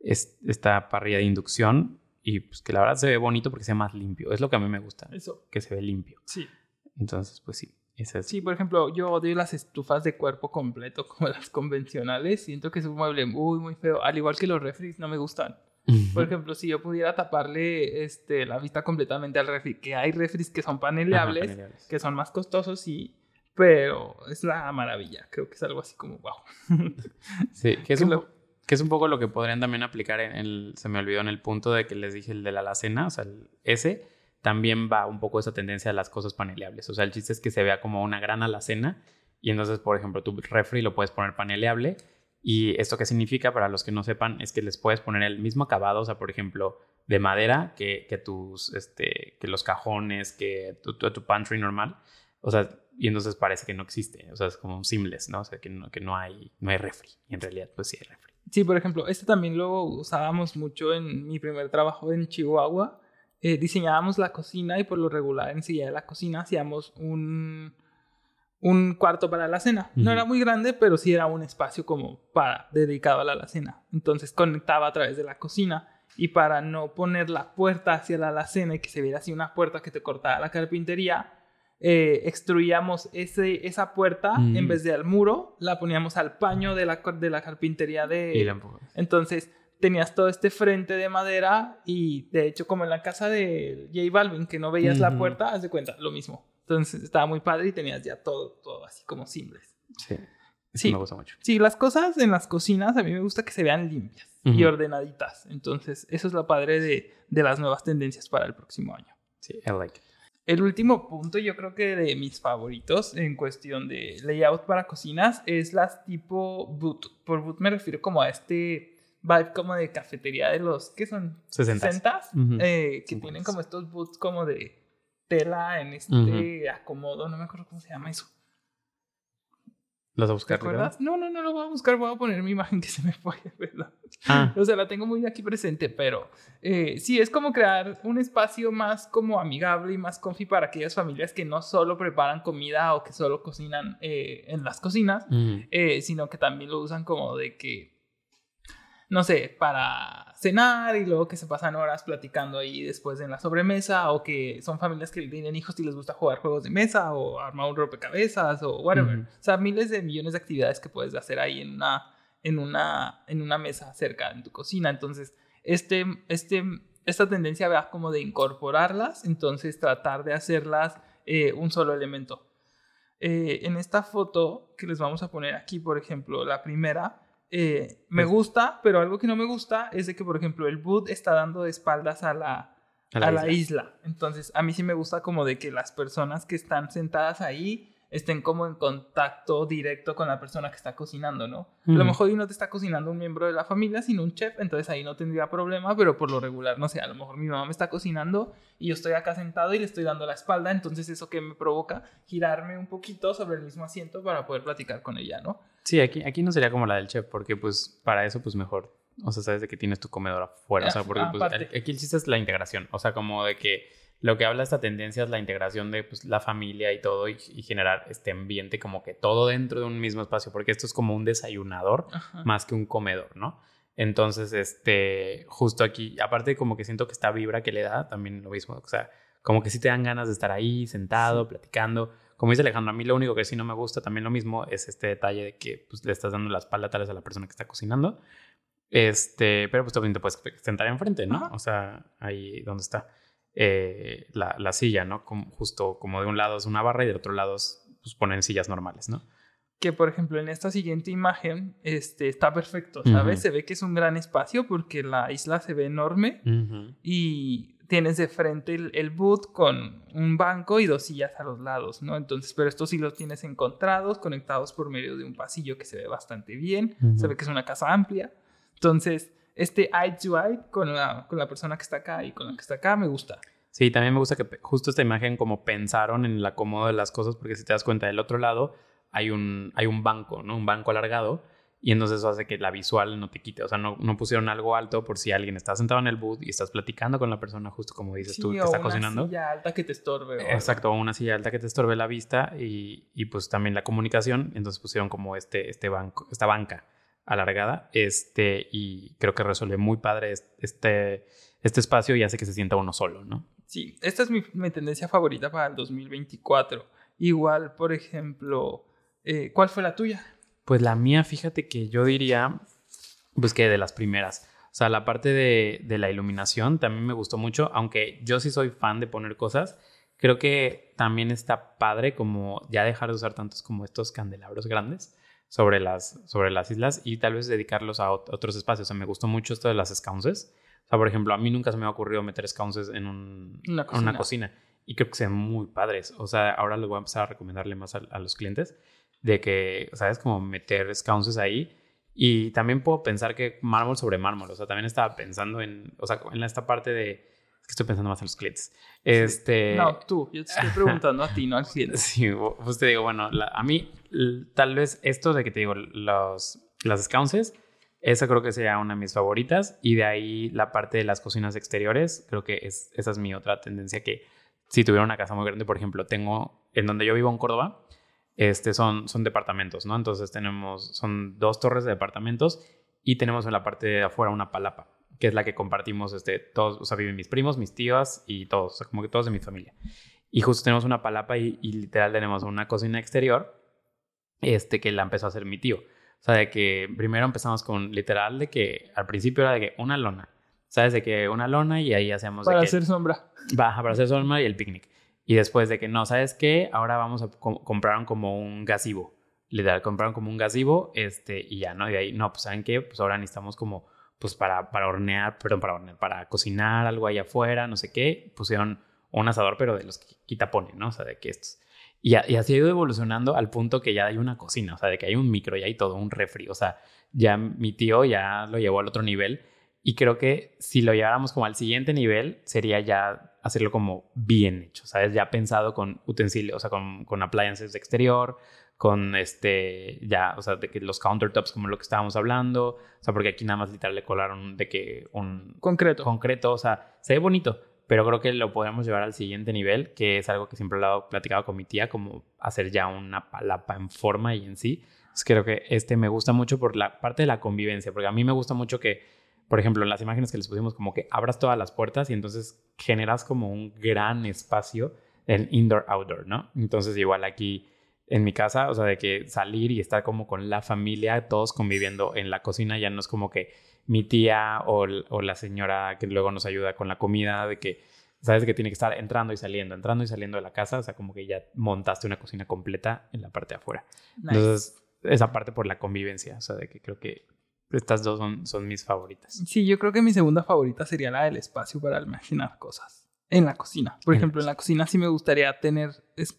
es- esta parrilla de inducción y pues que la verdad se ve bonito porque se ve más limpio. Es lo que a mí me gusta, Eso, que se ve limpio. sí. Entonces, pues sí, ese es. Sí, por ejemplo, yo odio las estufas de cuerpo completo como las convencionales. Siento que es un mueble muy, muy feo. Al igual que los refris, no me gustan. Por ejemplo, si yo pudiera taparle este, la vista completamente al refri, que hay refris que son Ajá, paneleables, que son más costosos, sí, pero es la maravilla. Creo que es algo así como, wow. Sí, que es, que un, lo- po- que es un poco lo que podrían también aplicar en el, se me olvidó en el punto de que les dije el de la alacena, o sea, el ese, también va un poco esa tendencia a las cosas paneleables. O sea, el chiste es que se vea como una gran alacena y entonces, por ejemplo, tu refri lo puedes poner paneleable y esto qué significa, para los que no sepan, es que les puedes poner el mismo acabado, o sea, por ejemplo, de madera que, que tus, este, que los cajones, que tu, tu, pantry normal. O sea, y entonces parece que no existe. O sea, es como un seamless, ¿no? O sea, que no, que no hay, no hay refri. Y en realidad, pues sí hay refri. Sí, por ejemplo, este también lo usábamos mucho en mi primer trabajo en Chihuahua. Eh, diseñábamos la cocina y por lo regular enseguida de la cocina hacíamos un, un cuarto para la cena. No era muy grande, pero sí era un espacio como para dedicado a la alacena. Entonces conectaba a través de la cocina y para no poner la puerta hacia la alacena y que se viera así una puerta que te cortaba la carpintería, eh, extruíamos ese, esa puerta Mm. en vez de al muro, la poníamos al paño de la, de la carpintería de... y la empujas. Entonces tenías todo este frente de madera y de hecho como en la casa de J Balvin que no veías la puerta, haz de cuenta, lo mismo. Entonces estaba muy padre y tenías ya todo, todo así como simples. Sí. Sí. me gusta mucho. Sí, las cosas en las cocinas a mí me gusta que se vean limpias y Ujú. ordenaditas. Entonces eso es lo padre de, de las nuevas tendencias para el próximo año. Sí, I like it. El último punto, yo creo que de mis favoritos en cuestión de layout para cocinas es las tipo boot. Por boot me refiero como a este vibe como de cafetería de los, ¿qué son? 60s. 60s, Ujú. eh, que 50s. tienen como estos boots como de tela en este acomodo, no me acuerdo cómo se llama eso. ¿Los vas a ¿Te buscar? Ricardo? acuerdas? No, no, no lo voy a buscar, voy a poner mi imagen que se me fue, ¿verdad? Ah, O sea, la tengo muy aquí presente, pero eh, sí, es como crear un espacio más como amigable y más comfy para aquellas familias que no solo preparan comida o que solo cocinan eh, en las cocinas, eh, sino que también lo usan como de que, no sé, para cenar y luego que se pasan horas platicando ahí después en la sobremesa o que son familias que tienen hijos y les gusta jugar juegos de mesa o armar un rompecabezas o whatever. Ujú. O sea, miles de millones de actividades que puedes hacer ahí en una, en una, en una mesa cerca en tu cocina. Entonces, este, este, esta tendencia va como de incorporarlas, entonces tratar de hacerlas eh, un solo elemento. Eh, en esta foto que les vamos a poner aquí, por ejemplo, la primera, eh, me Pues- gusta, pero algo que no me gusta es de que, por ejemplo, el boot está dando de espaldas a la, A a la la isla. Entonces, a mí sí me gusta como de que las personas que están sentadas ahí estén como en contacto directo con la persona que está cocinando, ¿no? A lo mejor hoy no te está cocinando un miembro de la familia, sino un chef, entonces ahí no tendría problema, pero por lo regular, no sé, a lo mejor mi mamá me está cocinando y yo estoy acá sentado y le estoy dando la espalda, entonces eso que me provoca girarme un poquito sobre el mismo asiento para poder platicar con ella, ¿no? Sí, aquí, aquí no sería como la del chef, porque pues para eso pues mejor, o sea, sabes de que tienes tu comedor afuera, o sea, porque pues, aquí el chiste es la integración, o sea, como de que lo que habla esta tendencia es la integración de pues, la familia y todo y, y generar este ambiente como que todo dentro de un mismo espacio, porque esto es como un desayunador Ajá. más que un comedor, ¿no? Entonces, este, justo aquí, aparte como que siento que esta vibra que le da, también lo mismo, o sea, como que sí te dan ganas de estar ahí sentado, platicando. Como dice Alejandro, a mí lo único que sí no me gusta, también lo mismo, es este detalle de que pues, le estás dando la espalda tal vez a la persona que está cocinando. Este, pero pues también te puedes sentar enfrente, ¿no? Ajá. O sea, ahí donde está eh, la, la silla, ¿no? Como, justo como de un lado es una barra y del otro lado es, pues ponen sillas normales, ¿no? que por ejemplo en esta siguiente imagen este, está perfecto, ¿sabes? Ujú. Se ve que es un gran espacio porque la isla se ve enorme y tienes de frente el, el boot con un banco y dos sillas a los lados, ¿no? Entonces, pero estos sí los tienes encontrados, conectados por medio de un pasillo que se ve bastante bien, Ujú. se ve que es una casa amplia. Entonces, este eye to eye con la, con la persona que está acá y con la que está acá me gusta. Sí, también me gusta que justo esta imagen como pensaron en el acomodo de las cosas, porque si te das cuenta del otro lado hay un, hay un banco, ¿no? Un banco alargado. Y entonces eso hace que la visual no te quite. O sea, no, no pusieron algo alto por si alguien está sentado en el booth y estás platicando con la persona, justo como dices Sí, tú, que está una cocinando. silla alta que te estorbe. o. Exacto, una silla alta que te estorbe la vista y, y, pues también la comunicación. Entonces pusieron como este, este banco, esta banca alargada. Este, y creo que resuelve muy padre es- este, este espacio y hace que se sienta uno solo, ¿no? Sí, esta es mi, mi tendencia favorita para el 2024. Igual, por ejemplo, eh, ¿cuál fue la tuya? Pues la mía, fíjate que yo diría, pues que de las primeras. O sea, la parte de, de la iluminación también me gustó mucho, aunque yo sí soy fan de poner cosas. Creo que también está padre como ya dejar de usar tantos como estos candelabros grandes sobre las, sobre las islas y tal vez dedicarlos a ot- otros espacios. O sea, me gustó mucho esto de las sconces. O sea, por ejemplo, a mí nunca se me ha ocurrido meter sconces en, un, Una en una cocina. Y creo que se ven muy padres. O sea, ahora les voy a empezar a recomendarle más a, a los clientes de que, ¿sabes? Como meter sconces ahí. Y también puedo pensar que mármol sobre mármol. O sea, también estaba pensando en, o sea, en esta parte de... Es que estoy pensando más en los clientes. Este... No, tú. Yo te estoy preguntando a ti, no al cliente. Sí, pues te digo, bueno, la- a mí tal vez esto de que te digo, los, las sconces, esa creo que sería una de mis favoritas. Y de ahí la parte de las cocinas exteriores, creo que es, esa es mi otra tendencia que si tuviera una casa muy grande, por ejemplo, tengo en donde yo vivo en Córdoba, este son, son departamentos, ¿no? Entonces tenemos, son dos torres de departamentos y tenemos en la parte de afuera una palapa, que es la que compartimos, este, todos, o sea, viven mis primos, mis tías y todos, o sea, como que todos de mi familia. Y justo tenemos una palapa y, y literal tenemos una cocina exterior, este, que la empezó a hacer mi tío. O sea, de que primero empezamos con literal de que al principio era de que una lona, ¿sabes? De que una lona y ahí hacemos de Para que hacer sombra. baja para hacer sombra y el picnic. Y después de que no, ¿sabes qué? Ahora vamos a co- compraron como un gasivo. Literal, compraron como un gasivo, este, y ya, ¿no? Y ahí, no, pues ¿saben qué? Pues ahora necesitamos como, pues para, para hornear, perdón, para hornear, para cocinar algo allá afuera, no sé qué. Pusieron un asador, pero de los que quita pone, ¿no? O sea, de que estos. Y, y así ha ido evolucionando al punto que ya hay una cocina, o sea, de que hay un micro, ya hay todo, un refri. O sea, ya mi tío ya lo llevó al otro nivel. Y creo que si lo lleváramos como al siguiente nivel, sería ya hacerlo como bien hecho, ¿sabes? Ya pensado con utensilios, o sea, con, con appliances de exterior, con este, ya, o sea, de que los countertops, como lo que estábamos hablando, o sea, porque aquí nada más literal le colaron de que un Concreto. concreto, o sea, se ve bonito, pero creo que lo podemos llevar al siguiente nivel, que es algo que siempre lo he platicado con mi tía, como hacer ya una palapa en forma y en sí. Entonces creo que este me gusta mucho por la parte de la convivencia, porque a mí me gusta mucho que, por ejemplo, en las imágenes que les pusimos, como que abras todas las puertas y entonces generas como un gran espacio en indoor-outdoor, ¿no? Entonces igual aquí en mi casa, o sea, de que salir y estar como con la familia, todos conviviendo en la cocina, ya no es como que mi tía o, la señora que luego nos ayuda con la comida, de que sabes que tiene que estar entrando y saliendo, entrando y saliendo de la casa, o sea, como que ya montaste una cocina completa en la parte de afuera. Nice. Entonces, esa parte por la convivencia, o sea, de que creo que estas dos son, son mis favoritas. Sí, yo creo que mi segunda favorita sería la del espacio para almacenar cosas. en la cocina. Por En ejemplo, en la cocina sí me gustaría tener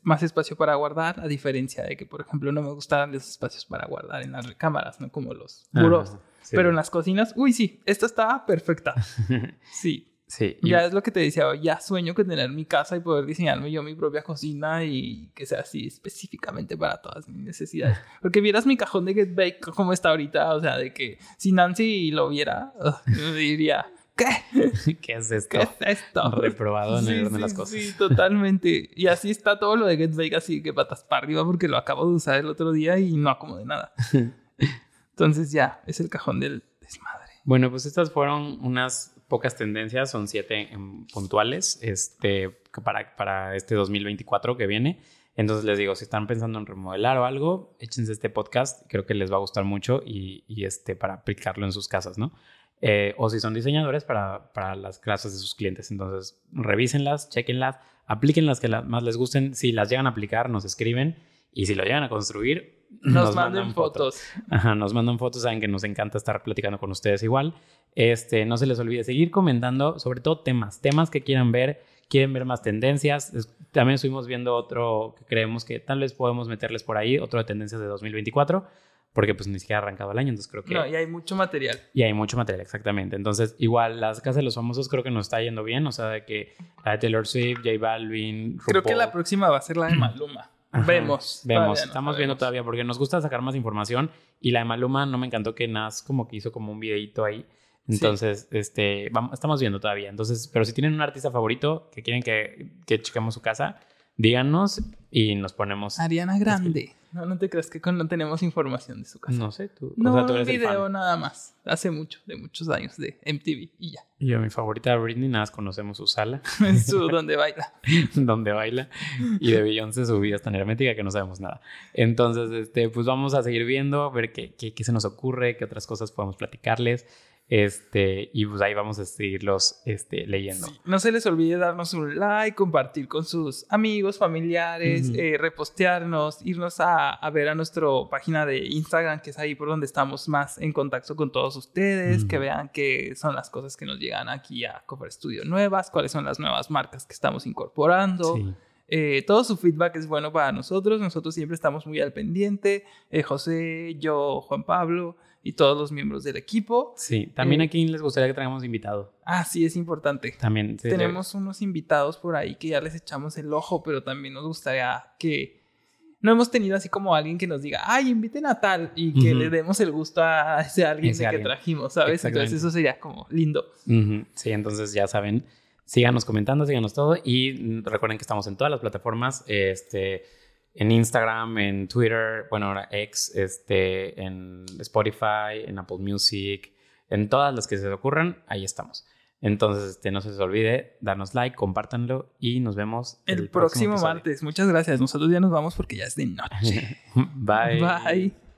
más espacio para guardar, a diferencia de que, por ejemplo, no me gustan los espacios para guardar en las recámaras, no como los burós. Ajá, sí. Pero en las cocinas, uy, sí, esta está perfecta. Sí, Sí. y- ya es lo que te decía, ya sueño que tener mi casa y poder diseñarme yo mi propia cocina y que sea así específicamente para todas mis necesidades. Porque vieras mi cajón de Get Bake como está ahorita, o sea, de que si Nancy lo viera, me diría, ¿qué? ¿Qué es esto? ¿Qué es esto? Reprobado en el Sí, orden de las sí, cosas. Sí, totalmente. Y así está todo lo de Get Bake, así que patas para arriba porque lo acabo de usar el otro día y no acomodé nada. Entonces ya, es el cajón del desmadre. Bueno, pues estas fueron unas pocas tendencias, son siete em, puntuales este, para, para este 2024 que viene. Entonces les digo, si están pensando en remodelar o algo, échense este podcast, creo que les va a gustar mucho y, y, este, para aplicarlo en sus casas, ¿no? Eh, o si son diseñadores para, para las clases de sus clientes. Entonces, revísenlas, chequenlas, apliquen las que la- más les gusten. Si las llegan a aplicar, nos escriben. Y si lo llegan a construir, Nos, manden fotos. Ajá, nos mandan fotos, saben que nos encanta estar platicando con ustedes igual. Este, no se les olvide seguir comentando, sobre todo temas, temas que quieran ver, quieren ver más tendencias. Es- También estuvimos viendo otro que creemos que tal vez podemos meterles por ahí, otro de tendencias de 2024, porque pues ni siquiera ha arrancado el año, entonces creo que... No, y hay mucho material. Y hay mucho material, exactamente. Entonces, igual, las casas de los famosos creo que nos está yendo bien. O sea, de que la de Taylor Swift, J Balvin, Creo que RuPaul. la próxima va a ser la de Maluma. Ajá. Vemos. Vemos, no estamos viendo todavía porque nos gusta sacar más información y la de Maluma no me encantó que Nas como que hizo como un videito ahí. Sí. Entonces, este, vamos, estamos viendo todavía. Entonces, pero si tienen un artista favorito que quieren que, que chequemos su casa, díganos y nos ponemos. Ariana Grande. No, no te creas que no tenemos información de su casa. No sé, tú. No, o sea, tú un eres el video fan. nada más. Hace mucho, de muchos años, de MTV y ya. Y yo, mi favorita de Britney, nada más conocemos su sala Es su donde baila. donde baila. Y de Beyoncé su vida es tan hermética que no sabemos nada. Entonces, este, pues vamos a seguir viendo, a ver qué, qué, qué se nos ocurre, qué otras cosas podemos platicarles. Este, y pues ahí vamos a seguirlos este, leyendo. Sí, No se les olvide darnos un like, compartir con sus amigos, familiares, eh, repostearnos, irnos a, a ver a nuestra página de Instagram, que es ahí por donde estamos más en contacto con todos ustedes, que vean qué son las cosas que nos llegan aquí a Cover Studio nuevas, cuáles son las nuevas marcas que estamos incorporando. Sí. Eh, todo su feedback es bueno para nosotros. Nosotros siempre estamos muy al pendiente. Eh, José, yo, Juan Pablo y todos los miembros del equipo. Sí, también Eh, aquí les gustaría que traigamos invitado. Ah, sí, es importante. También sí, Tenemos unos invitados por ahí que ya les echamos el ojo, pero también nos gustaría que no hemos tenido así como alguien que nos diga, ay, inviten a tal y que le demos el gusto a ese alguien Ese de alguien. que trajimos, ¿sabes? Entonces eso sería como lindo. Sí, entonces ya saben, síganos comentando, síganos todo y recuerden que estamos en todas las plataformas, este, en Instagram, en Twitter, bueno, ahora X, este, en Spotify, en Apple Music, en todas las que se les ocurran, ahí estamos. Entonces, este, no se les olvide darnos like, compártanlo y nos vemos El, próximo, episodio. martes. Muchas gracias. Nosotros ya nos vamos porque ya es de noche. Bye. Bye.